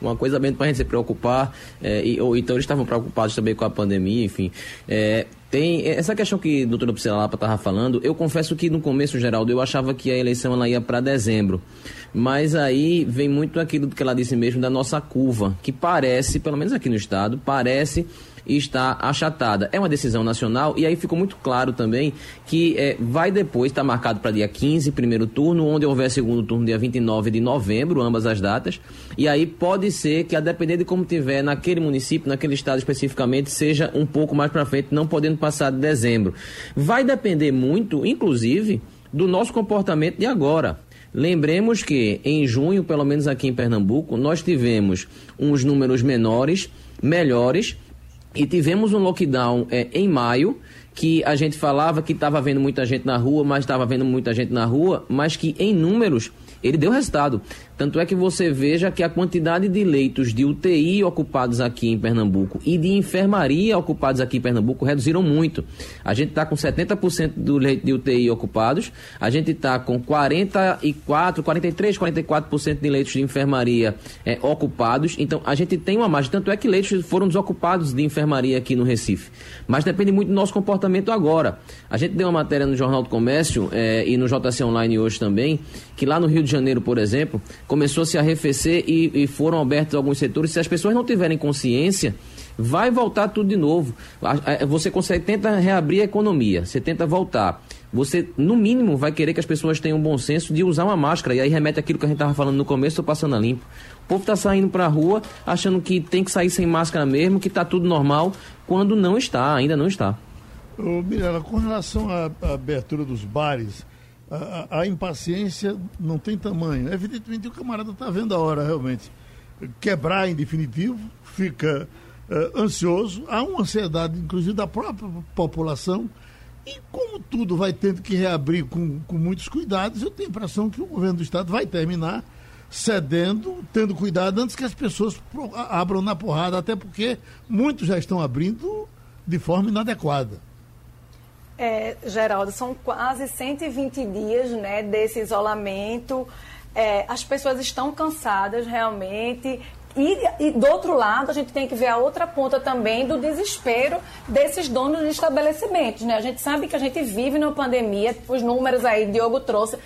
Uma coisa menos para a gente se preocupar. É, e, ou então eles estavam preocupados também com a pandemia, enfim. É, tem essa questão que o doutor Psilapa estava falando, eu confesso que no começo, Geraldo, eu achava que a eleição ela ia para dezembro. Mas aí vem muito aquilo que ela disse mesmo da nossa curva, que parece, pelo menos aqui no estado, parece está achatada. É uma decisão nacional e aí ficou muito claro também que é, vai depois estar tá marcado para dia 15, primeiro turno, onde houver segundo turno dia 29 de novembro, ambas as datas. E aí pode ser que, a depender de como tiver naquele município, naquele estado especificamente, seja um pouco mais para frente, não podendo passar de dezembro. Vai depender muito, inclusive, do nosso comportamento de agora. Lembremos que em junho, pelo menos aqui em Pernambuco, nós tivemos uns números menores, melhores, e tivemos um lockdown é, em maio, que a gente falava que estava vendo muita gente na rua, mas estava vendo muita gente na rua, mas que em números ele deu resultado. Tanto é que você veja que a quantidade de leitos de UTI ocupados aqui em Pernambuco e de enfermaria ocupados aqui em Pernambuco reduziram muito. A gente está com 70% do leito de UTI ocupados, a gente está com 44, 43, 44% de leitos de enfermaria é, ocupados. Então a gente tem uma margem. Tanto é que leitos foram desocupados de enfermaria aqui no Recife. Mas depende muito do nosso comportamento agora. A gente deu uma matéria no Jornal do Comércio é, e no JC Online hoje também, que lá no Rio de Janeiro, por exemplo, começou a se arrefecer e, e foram abertos alguns setores. Se as pessoas não tiverem consciência, vai voltar tudo de novo. Você consegue, tenta reabrir a economia, você tenta voltar. Você, no mínimo, vai querer que as pessoas tenham bom senso de usar uma máscara. E aí remete aquilo que a gente estava falando no começo, estou passando a limpo. O povo está saindo para a rua achando que tem que sair sem máscara mesmo, que está tudo normal, quando não está, ainda não está. Ô, Mirela, com relação à abertura dos bares, a, a, impaciência não tem tamanho. Evidentemente, o camarada está vendo a hora realmente quebrar em definitivo, fica uh, ansioso, há uma ansiedade, inclusive, da própria população. E como tudo vai tendo que reabrir com, com muitos cuidados, eu tenho a impressão que o governo do Estado vai terminar cedendo, tendo cuidado antes que as pessoas abram na porrada, até porque muitos já estão abrindo de forma inadequada. É, Geraldo, são quase 120 dias né, desse isolamento. É, as pessoas estão cansadas realmente. E, e, do outro lado, a gente tem que ver a outra ponta também do desespero desses donos de estabelecimentos. Né? A gente sabe que a gente vive numa pandemia, os números aí, Diogo trouxe,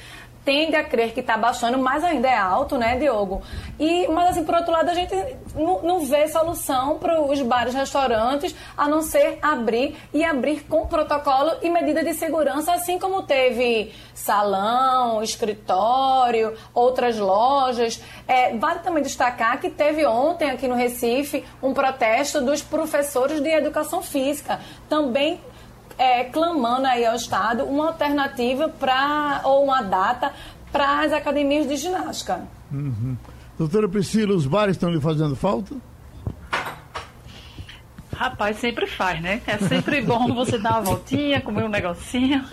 tende a crer que está baixando, mas ainda é alto, né, Diogo? E, mas, assim, por outro lado, a gente não, não vê solução para os bares e restaurantes a não ser abrir e abrir com protocolo e medida de segurança, assim como teve salão, escritório, outras lojas. É, vale também destacar que teve ontem aqui no Recife um protesto dos professores de educação física. Também é, clamando aí ao Estado uma alternativa para ou uma data para as academias de ginástica. Uhum. Doutora Priscila, os bares estão lhe fazendo falta? Rapaz, sempre faz, né? É sempre bom você dar uma voltinha, comer um negocinho.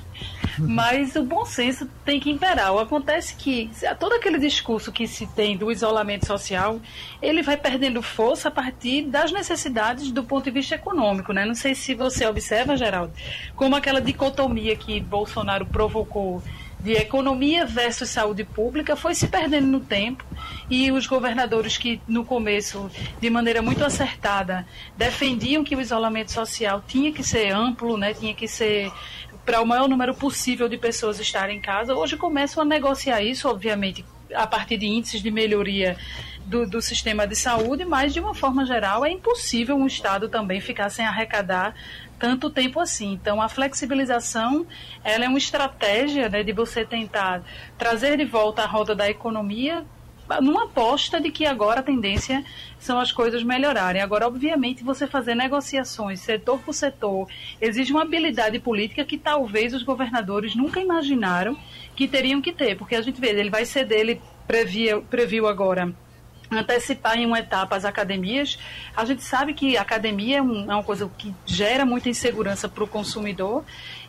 Mas o bom senso tem que imperar. Acontece que todo aquele discurso que se tem do isolamento social, ele vai perdendo força a partir das necessidades do ponto de vista econômico, né? Não sei se você observa, Geraldo, como aquela dicotomia que Bolsonaro provocou de economia versus saúde pública foi se perdendo no tempo e os governadores que no começo, de maneira muito acertada, defendiam que o isolamento social tinha que ser amplo, né, tinha que ser para o maior número possível de pessoas estarem em casa, hoje começam a negociar isso, obviamente, a partir de índices de melhoria do, do, sistema de saúde, mas de uma forma geral é impossível um Estado também ficar sem arrecadar tanto tempo assim. Então, a flexibilização ela é uma estratégia né, de você tentar trazer de volta a roda da economia numa aposta de que agora a tendência são as coisas melhorarem. Agora, obviamente, você fazer negociações setor por setor exige uma habilidade política que talvez os governadores nunca imaginaram que teriam que ter, porque a gente vê, ele vai ceder, ele previu, previu agora antecipar em uma etapa as academias. A gente sabe que a academia é, é uma coisa que gera muita insegurança para o consumidor.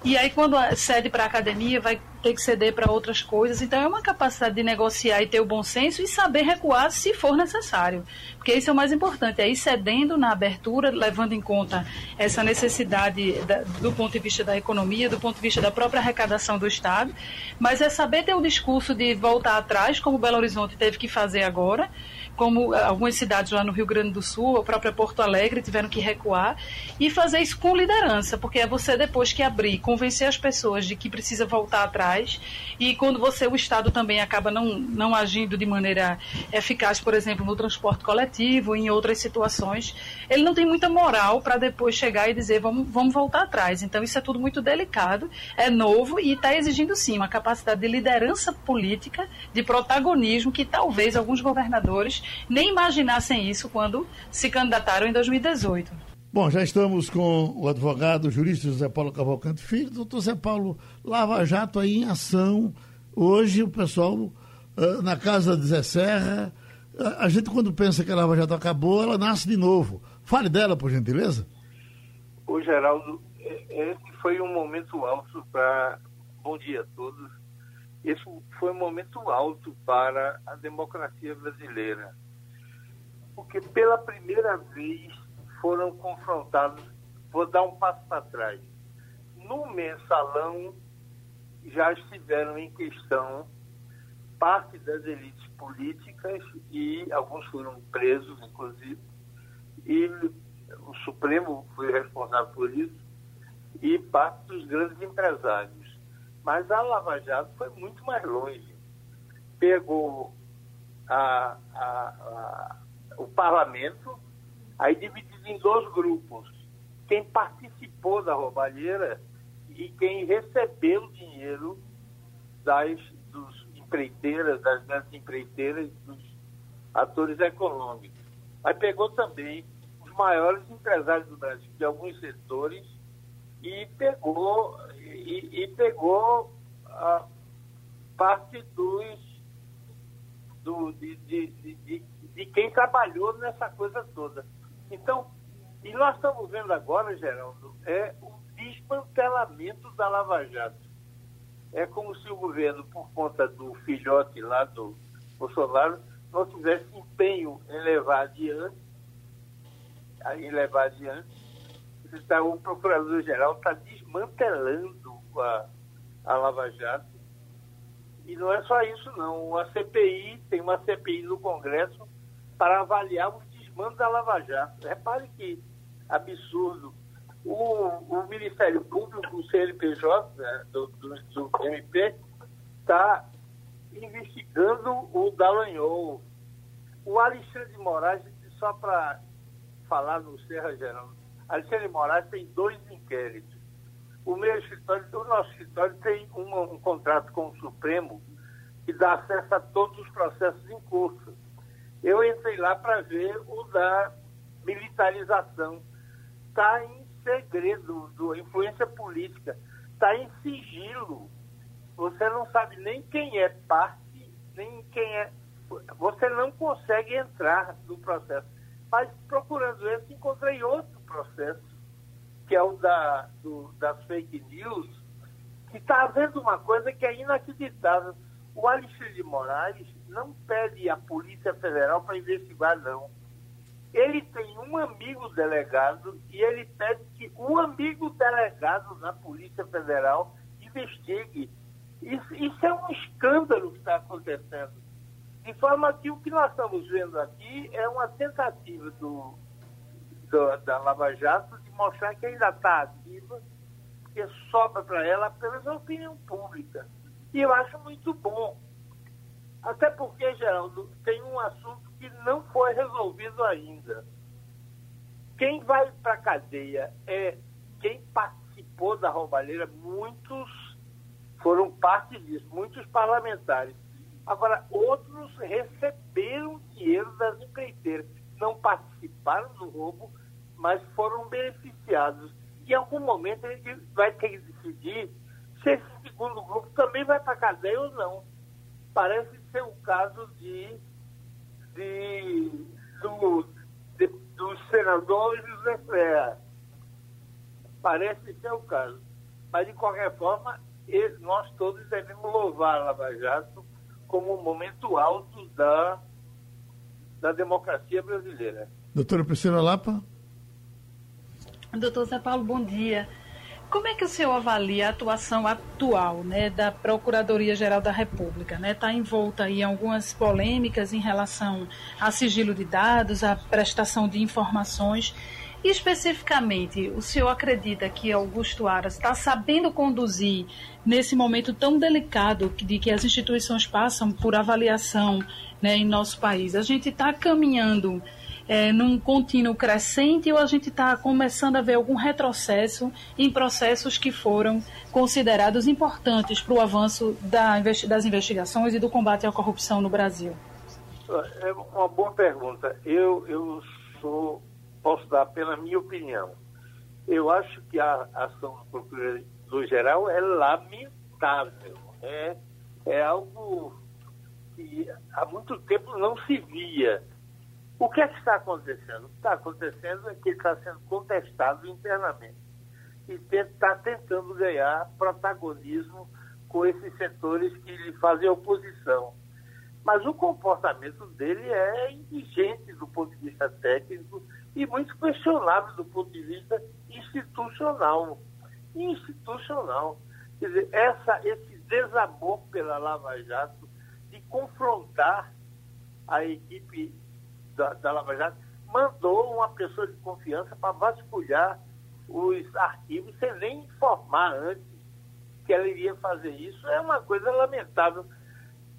E aí, quando cede para a academia, vai ter que ceder para outras coisas. Então, é uma capacidade de negociar e ter o bom senso e saber recuar se for necessário. Porque isso é o mais importante. É ir cedendo na abertura, levando em conta essa necessidade da, do ponto de vista da economia, do ponto de vista da própria arrecadação do Estado. Mas é saber ter o discurso de voltar atrás, como Belo Horizonte teve que fazer agora como eh, algumas cidades lá no Rio Grande do Sul, a própria Porto Alegre, tiveram que recuar, e fazer isso com liderança, porque é você depois que abrir, convencer as pessoas de que precisa voltar atrás, e quando você, o Estado também acaba não, não agindo de maneira eficaz, por exemplo, no transporte coletivo, em outras situações, ele não tem muita moral para depois chegar e dizer vamos, vamos voltar atrás. Então isso é tudo muito delicado, é novo e está exigindo sim uma capacidade de liderança política, de protagonismo que talvez alguns governadores nem imaginassem isso quando se candidataram em 2018. Bom, já estamos com o advogado, o jurista José Paulo Cavalcante Filho. Doutor José Paulo, Lava Jato aí em ação. Hoje o pessoal uh, na casa de Zé Serra, a, a gente quando pensa que a Lava Jato acabou, ela nasce de novo. Fale dela, por gentileza. O Geraldo, esse foi um momento alto para. Bom dia a todos esse foi um momento alto para a democracia brasileira, porque pela primeira vez foram confrontados. Vou dar um passo para trás. No mensalão já estiveram em questão parte das elites políticas e alguns foram presos, inclusive, e o Supremo foi responsável por isso, e parte dos grandes empresários. Mas a Lava Jato foi muito mais longe. Pegou a, a, a, o parlamento, aí dividido em dois grupos. Quem participou da roubalheira e quem recebeu dinheiro das dos empreiteiras, das grandes empreiteiras, dos atores econômicos. Aí pegou também os maiores empresários do Brasil, de alguns setores, e pegou e, e pegou a parte dos do, de, de, de, de, quem trabalhou nessa coisa toda. Então, e nós estamos vendo agora, Geraldo, é o desmantelamento da Lava Jato. É como se o governo, por conta do filhote lá do Bolsonaro, não tivesse empenho em levar adiante, em levar adiante. Então, o procurador-geral está desmantelando a, a Lava Jato. E não é só isso, não. A CPI, tem uma CPI no Congresso para avaliar o desmando da Lava Jato. Repare que absurdo. O, o Ministério Público, o CNPJ, né, do, do, do MP, está investigando o Dallagnol. O Alexandre de Moraes, só para falar no Serra Geral, Alexandre de Moraes tem dois inquéritos o meu escritório, o nosso escritório tem um, um contrato com o Supremo que dá acesso a todos os processos em curso. Eu entrei lá para ver o da militarização. Está em segredo, do, influência política, está em sigilo. Você não sabe nem quem é parte, nem quem é. Você não consegue entrar no processo. Mas procurando esse, encontrei outro processo que é o da, do, das fake news, que está havendo uma coisa que é inacreditável. O Alexandre de Moraes não pede a Polícia Federal para investigar, não. Ele tem um amigo delegado e ele pede que o amigo delegado na Polícia Federal investigue. Isso, isso é um escândalo que está acontecendo. De forma que o que nós estamos vendo aqui é uma tentativa do, do da Lava Jato mostrar que ainda está ativa, porque sobra para ela apenas a opinião pública. E eu acho muito bom. Até porque, Geraldo, tem um assunto que não foi resolvido ainda. Quem vai para a cadeia é quem participou da roubalheira, muitos foram parte disso, muitos parlamentares. Agora, outros receberam dinheiro das empreiteiras, não participaram do roubo, mas foram beneficiados. E em algum momento ele vai ter que decidir se esse segundo grupo também vai para a cadeia ou não. Parece ser o caso de, de, do, de, do senador José Ferreira. Parece ser o caso. Mas, de qualquer forma, nós todos devemos louvar a Lava Jato como um momento alto da, da democracia brasileira. Doutora Priscila Lapa? Doutor Zé Paulo, bom dia. Como é que o senhor avalia a atuação atual né, da Procuradoria-Geral da República? Está né? Tá envolta em algumas polêmicas em relação a sigilo de dados, a prestação de informações. E especificamente, o senhor acredita que Augusto Aras está sabendo conduzir nesse momento tão delicado de que as instituições passam por avaliação né, em nosso país? A gente está caminhando é, num contínuo crescente ou a gente está começando a ver algum retrocesso em processos que foram considerados importantes para o avanço da, das investigações e do combate à corrupção no Brasil? É uma boa pergunta. Eu, eu sou, posso dar apenas minha opinião. Eu acho que a ação do Procurador-Geral é lamentável. É, é algo que há muito tempo não se via o que é que está acontecendo? O que está acontecendo é que ele está sendo contestado internamente e está tentando ganhar protagonismo com esses setores que lhe fazem oposição. Mas o comportamento dele é indigente do ponto de vista técnico e muito questionável do ponto de vista institucional. Institucional. Quer dizer, essa, esse desamor pela Lava Jato de confrontar a equipe da, da Lava Jato mandou uma pessoa de confiança para vasculhar os arquivos sem nem informar antes que ela iria fazer isso. É uma coisa lamentável.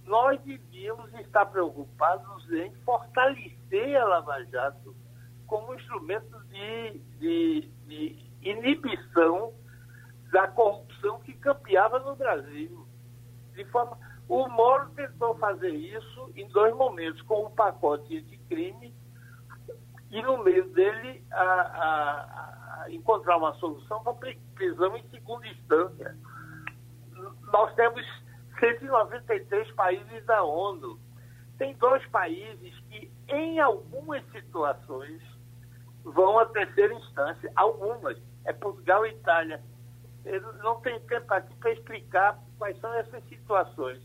Nós devíamos estar preocupados em fortalecer a Lava Jato como instrumento de, de, de inibição da corrupção que campeava no Brasil. De forma, o Moro tentou fazer isso em dois momentos, com o pacote de crime e no meio dele a, a, a encontrar uma solução para prisão em segunda instância. Nós temos 193 países da ONU. Tem dois países que, em algumas situações, vão à terceira instância. Algumas. É Portugal e Itália. Eu não tenho tempo aqui para explicar quais são essas situações.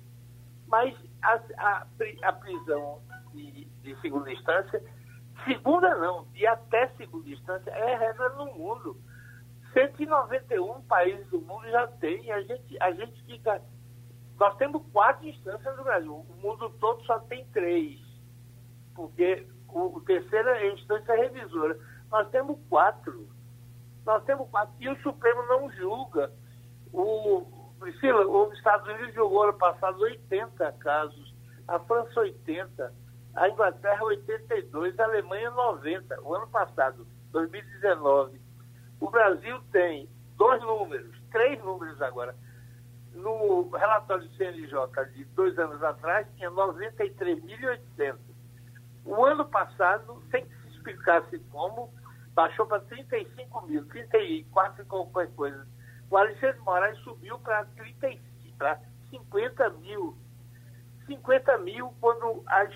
Mas a, a, a prisão de, de segunda instância. Segunda não, de até segunda instância é regra no mundo. 191 países do mundo já tem. A gente, a gente fica. Nós temos quatro instâncias no Brasil. O mundo todo só tem três. Porque o, o terceira é a instância revisora. Nós temos quatro. Nós temos quatro. E o Supremo não julga. O, Priscila, os Estados Unidos julgou ano passado 80 casos, a França 80, a Inglaterra 82, a Alemanha 90, o ano passado, 2019. O Brasil tem dois números, três números agora. No relatório do CNJ de dois anos atrás, tinha 93.800. O ano passado, sem que se explicasse como, baixou para 35 mil, 34 e qualquer coisa. O Alexandre Moraes subiu para 50 mil. 50 mil quando as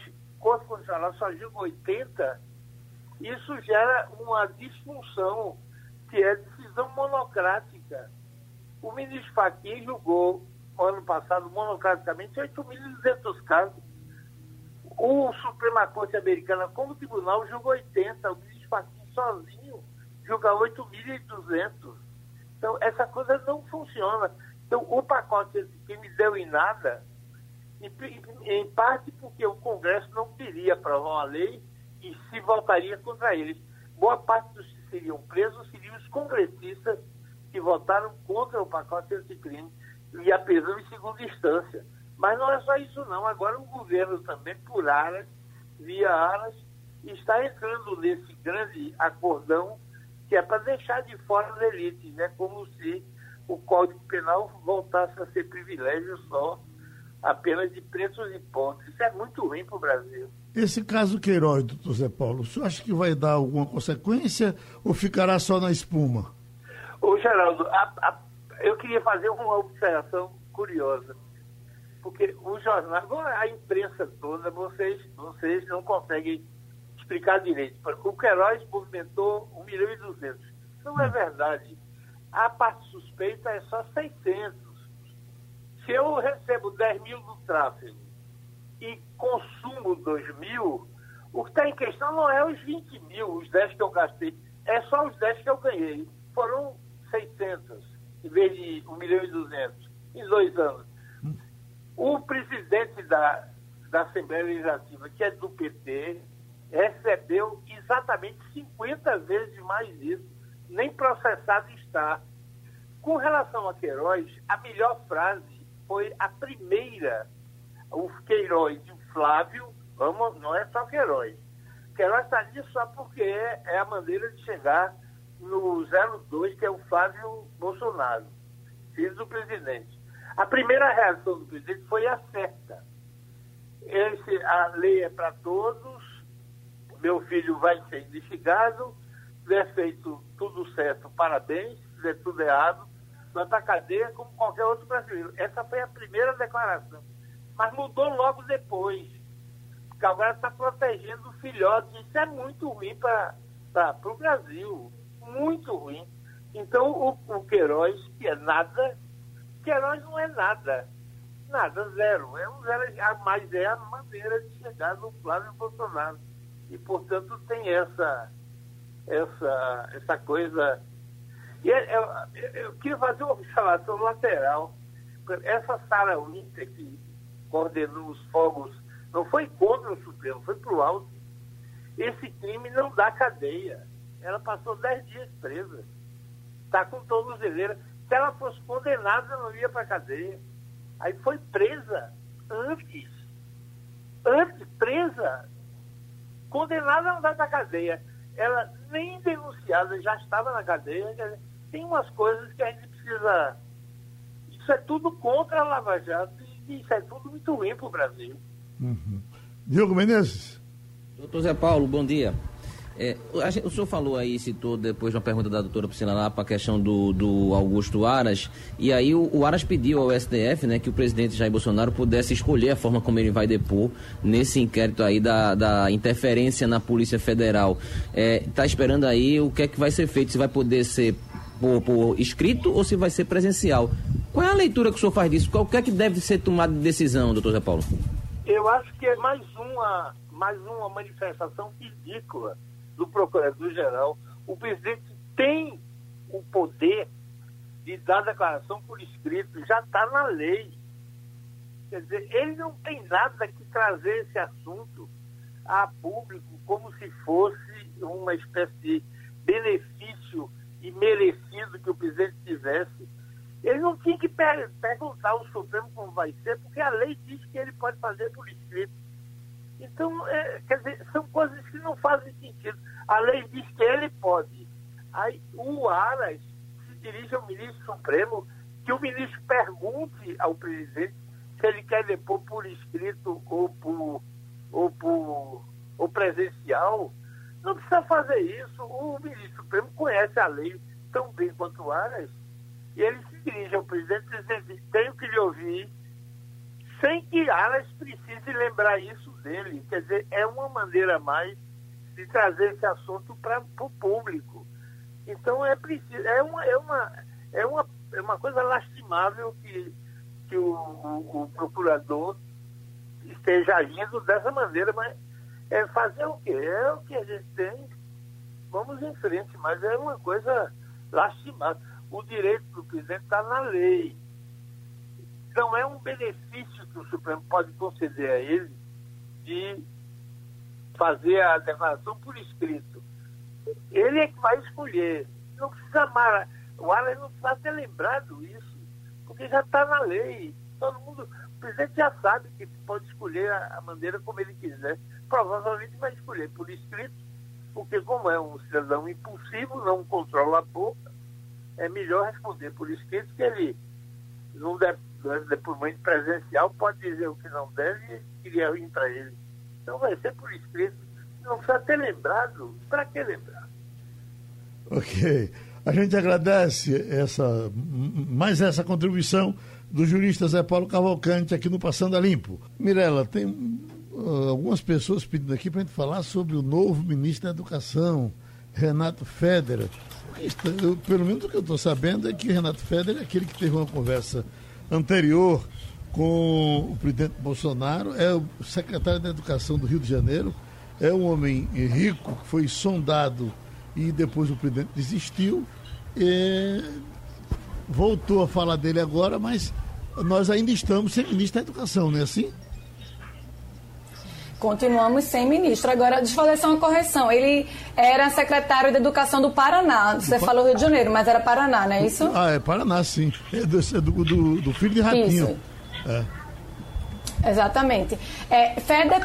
Corte Constitucional só julga 80, isso gera uma disfunção, que é decisão monocrática. O ministro Fachin julgou, ano passado, monocraticamente, 8.200 casos. O Suprema Corte Americana, como tribunal, julgou 80. O ministro Fachin sozinho julga 8.200. Então, essa coisa não funciona. Então, o pacote que me deu em nada em parte porque o Congresso não queria aprovar uma lei e se votaria contra eles. Boa parte dos que seriam presos seriam os congressistas que votaram contra o pacote anticrime e a prisão em segunda instância. Mas não é só isso não. Agora o governo também, por aras, via aras, está entrando nesse grande acordão que é para deixar de fora as elites, né? como se o Código Penal voltasse a ser privilégio só apenas de pretos e pobres. Isso é muito ruim para o Brasil. Esse caso Queiroz, doutor Zé Paulo, o senhor acha que vai dar alguma consequência ou ficará só na espuma? Ô, Geraldo, a, a, eu queria fazer uma observação curiosa. Porque o jornal, a imprensa toda, vocês, vocês não conseguem explicar direito. O Queiroz movimentou 1 milhão e 200. Não é verdade. A parte suspeita é só 600. Se eu recebo 10 mil do tráfego e consumo 2 mil, o que está em questão não é os 20 mil, os 10 que eu gastei, é só os 10 que eu ganhei. Foram 600, em vez de 1 milhão e 200, em dois anos. O presidente da, da Assembleia Legislativa, que é do PT, recebeu exatamente 50 vezes mais isso, nem processado está. Com relação a Queiroz, a melhor frase foi a primeira, o Queiroz e o Flávio, vamos, não é só Queiroz. Queiroz está ali só porque é a maneira de chegar no 02, que é o Flávio Bolsonaro, filho do presidente. A primeira reação do presidente foi a certa. Esse, a lei é para todos, meu filho vai ser investigado, se der feito tudo certo, parabéns, se der tudo errado, vai para a cadeia como qualquer outro brasileiro. Essa foi a primeira declaração. Mas mudou logo depois. Porque agora está protegendo o filhote. Isso é muito ruim para o Brasil. Muito ruim. Então, o, o Queiroz, que é nada, Queiroz não é nada. Nada, zero. É um zero, mas é a maneira de chegar no Flávio Bolsonaro. E, portanto, tem essa, essa, essa coisa. E eu, é, eu, é, eu queria fazer uma observação lateral. Essa Sara Winter, que coordenou os fogos, não foi contra o Supremo, foi para o alto. Esse crime não dá cadeia. Ela passou dez dias presa. Está com tornozeleira. Se ela fosse condenada, não ia para cadeia. Aí foi presa antes. Antes, presa. Condenada não vai para cadeia. Ela nem denunciada já estava na cadeia. Tem umas coisas que a gente precisa. Isso é tudo contra a Lava Jato e isso é tudo muito ruim para o Brasil. Uhum. Diogo Menezes. Doutor Zé Paulo, bom dia. É, o senhor falou aí, citou depois de uma pergunta da doutora Priscila lá para a questão do, do Augusto Aras, e aí o, o, Aras pediu ao STF né, que o presidente Jair Bolsonaro pudesse escolher a forma como ele vai depor nesse inquérito aí da, da interferência na Polícia Federal. Está é, tá esperando aí o que é que vai ser feito, se vai poder ser por, por, escrito ou se vai ser presencial. Qual é a leitura que o senhor faz disso? Qual é que deve ser tomada de decisão, doutor Zé Paulo? Eu acho que é mais uma, mais uma manifestação ridícula do Procurador-Geral. O presidente tem o poder de dar declaração por escrito, já está na lei. Quer dizer, ele não tem nada que trazer esse assunto a público como se fosse uma espécie de benefício imerecido que o presidente tivesse. Ele não tinha que perguntar ao Supremo como vai ser, porque a lei diz que ele pode fazer por escrito. Então, é, quer dizer, são coisas que não fazem sentido. A lei diz que ele pode. Aí o Aras se dirige ao ministro Supremo, que o ministro pergunte ao presidente se ele quer depor por escrito ou por, ou por ou presencial. Não precisa fazer isso. O ministro Supremo conhece a lei tão bem quanto o Aras. E ele se dirige ao presidente dizendo, tenho que lhe ouvir sem que Aras precise lembrar isso dele. Quer dizer, é uma maneira mais de trazer esse assunto para o público. Então é preciso, é uma, é uma, é uma, é uma coisa lastimável que, que o, o, o procurador esteja agindo dessa maneira, mas é fazer o quê? É o que a gente tem, vamos em frente, mas é uma coisa lastimável. O direito do presidente está na lei não é um benefício que o Supremo pode conceder a ele de fazer a declaração por escrito. Ele é que vai escolher. Não precisa amar. O Alan não precisa ter lembrado isso, porque já está na lei. Todo mundo. O presidente já sabe que pode escolher a, maneira como ele quiser. Provavelmente vai escolher por escrito, porque como é um cidadão impulsivo, não controla a boca, é melhor responder por escrito que ele, num depoimento presencial, pode dizer o que não deve e queria vir para ele. Então vai ser por escrito. Não precisa ter lembrado. Para que lembrar? Ok. A gente agradece essa, mais essa contribuição do jurista Zé Paulo Cavalcante aqui no Passando a Limpo. Mirela, tem uh, algumas pessoas pedindo aqui para a gente falar sobre o novo ministro da Educação, Renato Federer. Eu, pelo menos o que eu estou sabendo é que Renato Federer é aquele que teve uma conversa anterior com o presidente Bolsonaro, é o secretário da Educação do Rio de Janeiro, é um homem rico foi sondado e depois o presidente desistiu. E voltou a falar dele agora, mas nós ainda estamos sem ministro da Educação, não é assim? Continuamos sem ministro. Agora, deixa eu fazer só uma correção. Ele era secretário de Educação do Paraná. Você falou Rio de Janeiro, mas era Paraná, não é isso? Ah, é Paraná, sim. É do, é do, do, filho de Ratinho. Isso. É. Exatamente. É, Feder,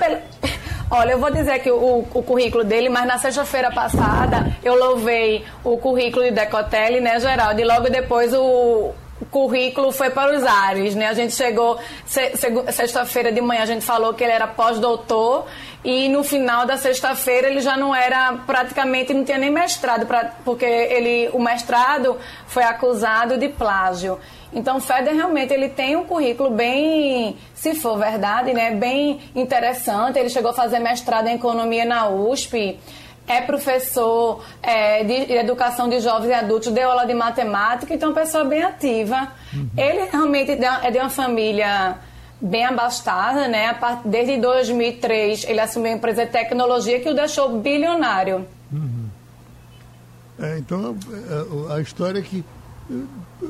olha, eu vou dizer aqui o, o currículo dele, mas na sexta-feira passada eu louvei o currículo de Decotelli, né, Geraldo? E logo depois o currículo foi para os ares, né? A gente chegou sexta-feira de manhã, a gente falou que ele era pós-doutor e no final da sexta-feira ele já não era praticamente não tinha nem mestrado, pra, porque ele o mestrado foi acusado de plágio. Então, o Feder realmente ele tem um currículo bem, se for verdade, né, bem interessante. Ele chegou a fazer mestrado em economia na USP é professor é, de educação de jovens e adultos, deu aula de matemática, então é uma pessoa bem ativa. Uhum. Ele realmente é de uma família bem abastada, né? Desde 2003 ele assumiu a empresa de tecnologia que o deixou bilionário. Uhum. É, então é, a história é que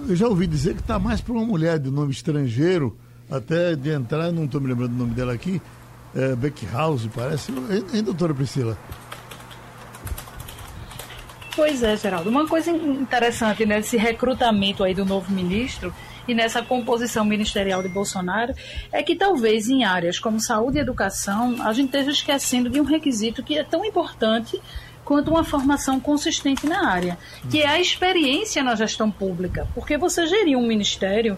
eu já ouvi dizer que está mais para uma mulher de nome estrangeiro, até de entrar, não estou me lembrando o nome dela aqui, é, Beckhouse, parece. Hein, doutora Priscila? Pois é, Geraldo. Uma coisa interessante nesse recrutamento aí do novo ministro e nessa composição ministerial de Bolsonaro é que talvez em áreas como saúde e educação a gente esteja esquecendo de um requisito que é tão importante quanto uma formação consistente na área, que é a experiência na gestão pública. Porque você gerir um ministério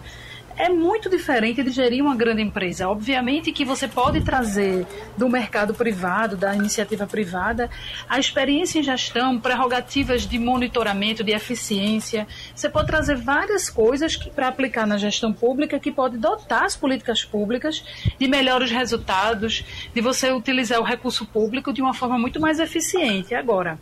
é muito diferente de gerir uma grande empresa. Obviamente que você pode trazer do mercado privado, da iniciativa privada, a experiência em gestão, prerrogativas de monitoramento, de eficiência. Você pode trazer várias coisas para aplicar na gestão pública que pode dotar as políticas públicas de melhores resultados, de você utilizar o recurso público de uma forma muito mais eficiente. Agora,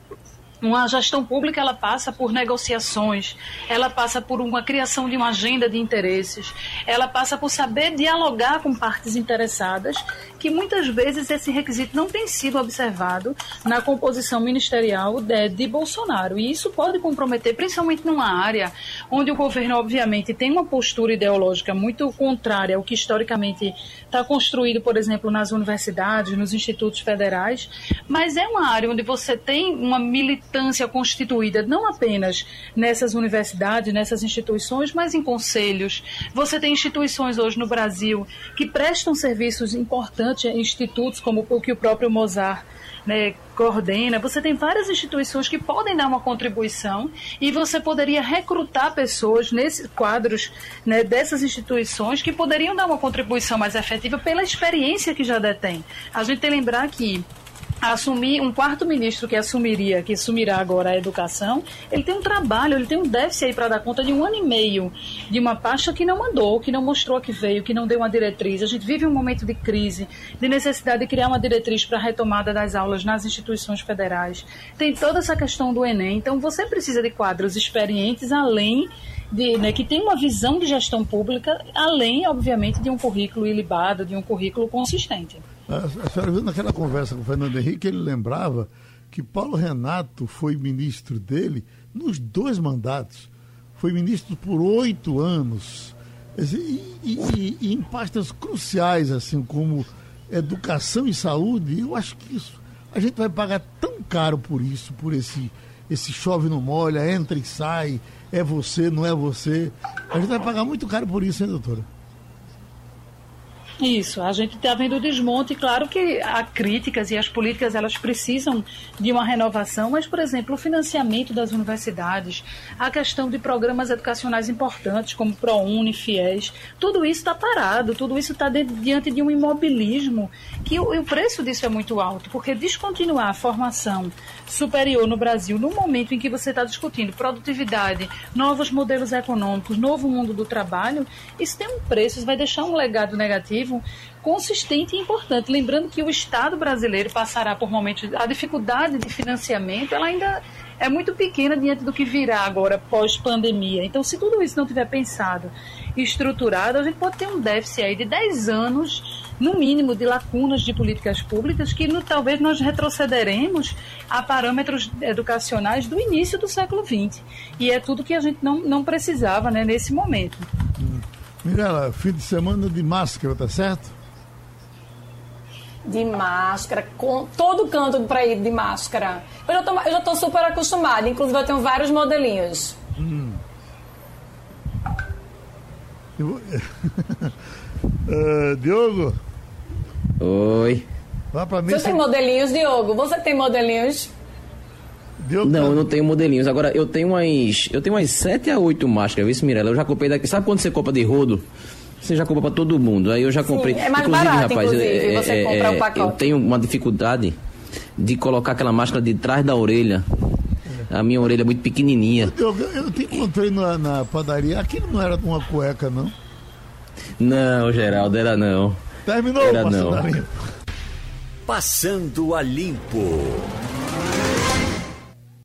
uma gestão pública ela passa por negociações, ela passa por uma criação de uma agenda de interesses, ela passa por saber dialogar com partes interessadas, que muitas vezes esse requisito não tem sido observado na composição ministerial de, de Bolsonaro. E isso pode comprometer, principalmente numa área onde o governo, obviamente, tem uma postura ideológica muito contrária ao que historicamente está construído, por exemplo, nas universidades, nos institutos federais, mas é uma área onde você tem uma militância constituída não apenas nessas universidades, nessas instituições, mas em conselhos. Você tem instituições hoje no Brasil que prestam serviços importantes, institutos como o que o próprio Mozart né, coordena. Você tem várias instituições que podem dar uma contribuição e você poderia recrutar pessoas nesses quadros né, dessas instituições que poderiam dar uma contribuição mais efetiva pela experiência que já detém. A gente tem que lembrar que assumir um quarto ministro que assumiria, que assumirá agora a educação, ele tem um trabalho, ele tem um déficit aí para dar conta de um ano e meio de uma pasta que não mandou, que não mostrou que veio, que não deu uma diretriz. A gente vive um momento de crise, de necessidade de criar uma diretriz para a retomada das aulas nas instituições federais. Tem toda essa questão do Enem. Então você precisa de quadros experientes além de, né, que tem uma visão de gestão pública, além, obviamente, de um currículo ilibado, de um currículo consistente. A, senhora viu naquela conversa com o Fernando Henrique, ele lembrava que Paulo Renato foi ministro dele nos dois mandatos. Foi ministro por oito anos. E, e, e, em pastas cruciais, assim como educação e saúde, eu acho que isso. A gente vai pagar tão caro por isso, por esse, esse chove não molha, entra e sai, é você, não é você. A gente vai pagar muito caro por isso, hein, doutora? Isso, a gente está vendo o desmonte, claro que há críticas e as políticas elas precisam de uma renovação, mas, por exemplo, o financiamento das universidades, a questão de programas educacionais importantes como ProUni, FIES, tudo isso está parado, tudo isso está diante de um imobilismo que o, o preço disso é muito alto, porque descontinuar a formação superior no Brasil no momento em que você está discutindo produtividade, novos modelos econômicos, novo mundo do trabalho, isso tem um preço, isso vai deixar um legado negativo consistente e importante. Lembrando que o Estado brasileiro passará por momentos. A dificuldade de financiamento ela ainda é muito pequena diante do que virá agora pós-pandemia. Então, se tudo isso não tiver pensado e estruturado, a gente pode ter um déficit aí de 10 anos, no mínimo, de lacunas de políticas públicas que no, talvez nós retrocederemos a parâmetros educacionais do início do século XX. E é tudo que a gente não, não precisava né, nesse momento. Hum. Mirela, fim de semana de máscara, tá certo? De máscara, com todo canto para ir de máscara. Eu já, tô, eu já tô super acostumada, inclusive eu tenho vários modelinhos. Hum. uh, [laughs] Diogo? Oi. Vá pra mim, Você tem modelinhos, Diogo? Você tem modelinhos? Deu não, eu não tenho modelinhos. Agora, eu tenho umas. Eu tenho umas 7 a 8 máscaras, viu, Mirella? Eu já comprei daqui. Sabe quando você compra de rodo? Você já compra para todo mundo. Aí eu já comprei. Sim, é mais inclusive, barato, rapaz, inclusive, é, você é, comprar o é, pacote. Eu tenho uma dificuldade de colocar aquela máscara de trás da orelha. A minha orelha é muito pequenininha. Eu, eu te encontrei na, na padaria. Aquilo não era uma cueca, não? Não, Geraldo, era não. Terminou, era não. Passando a limpo.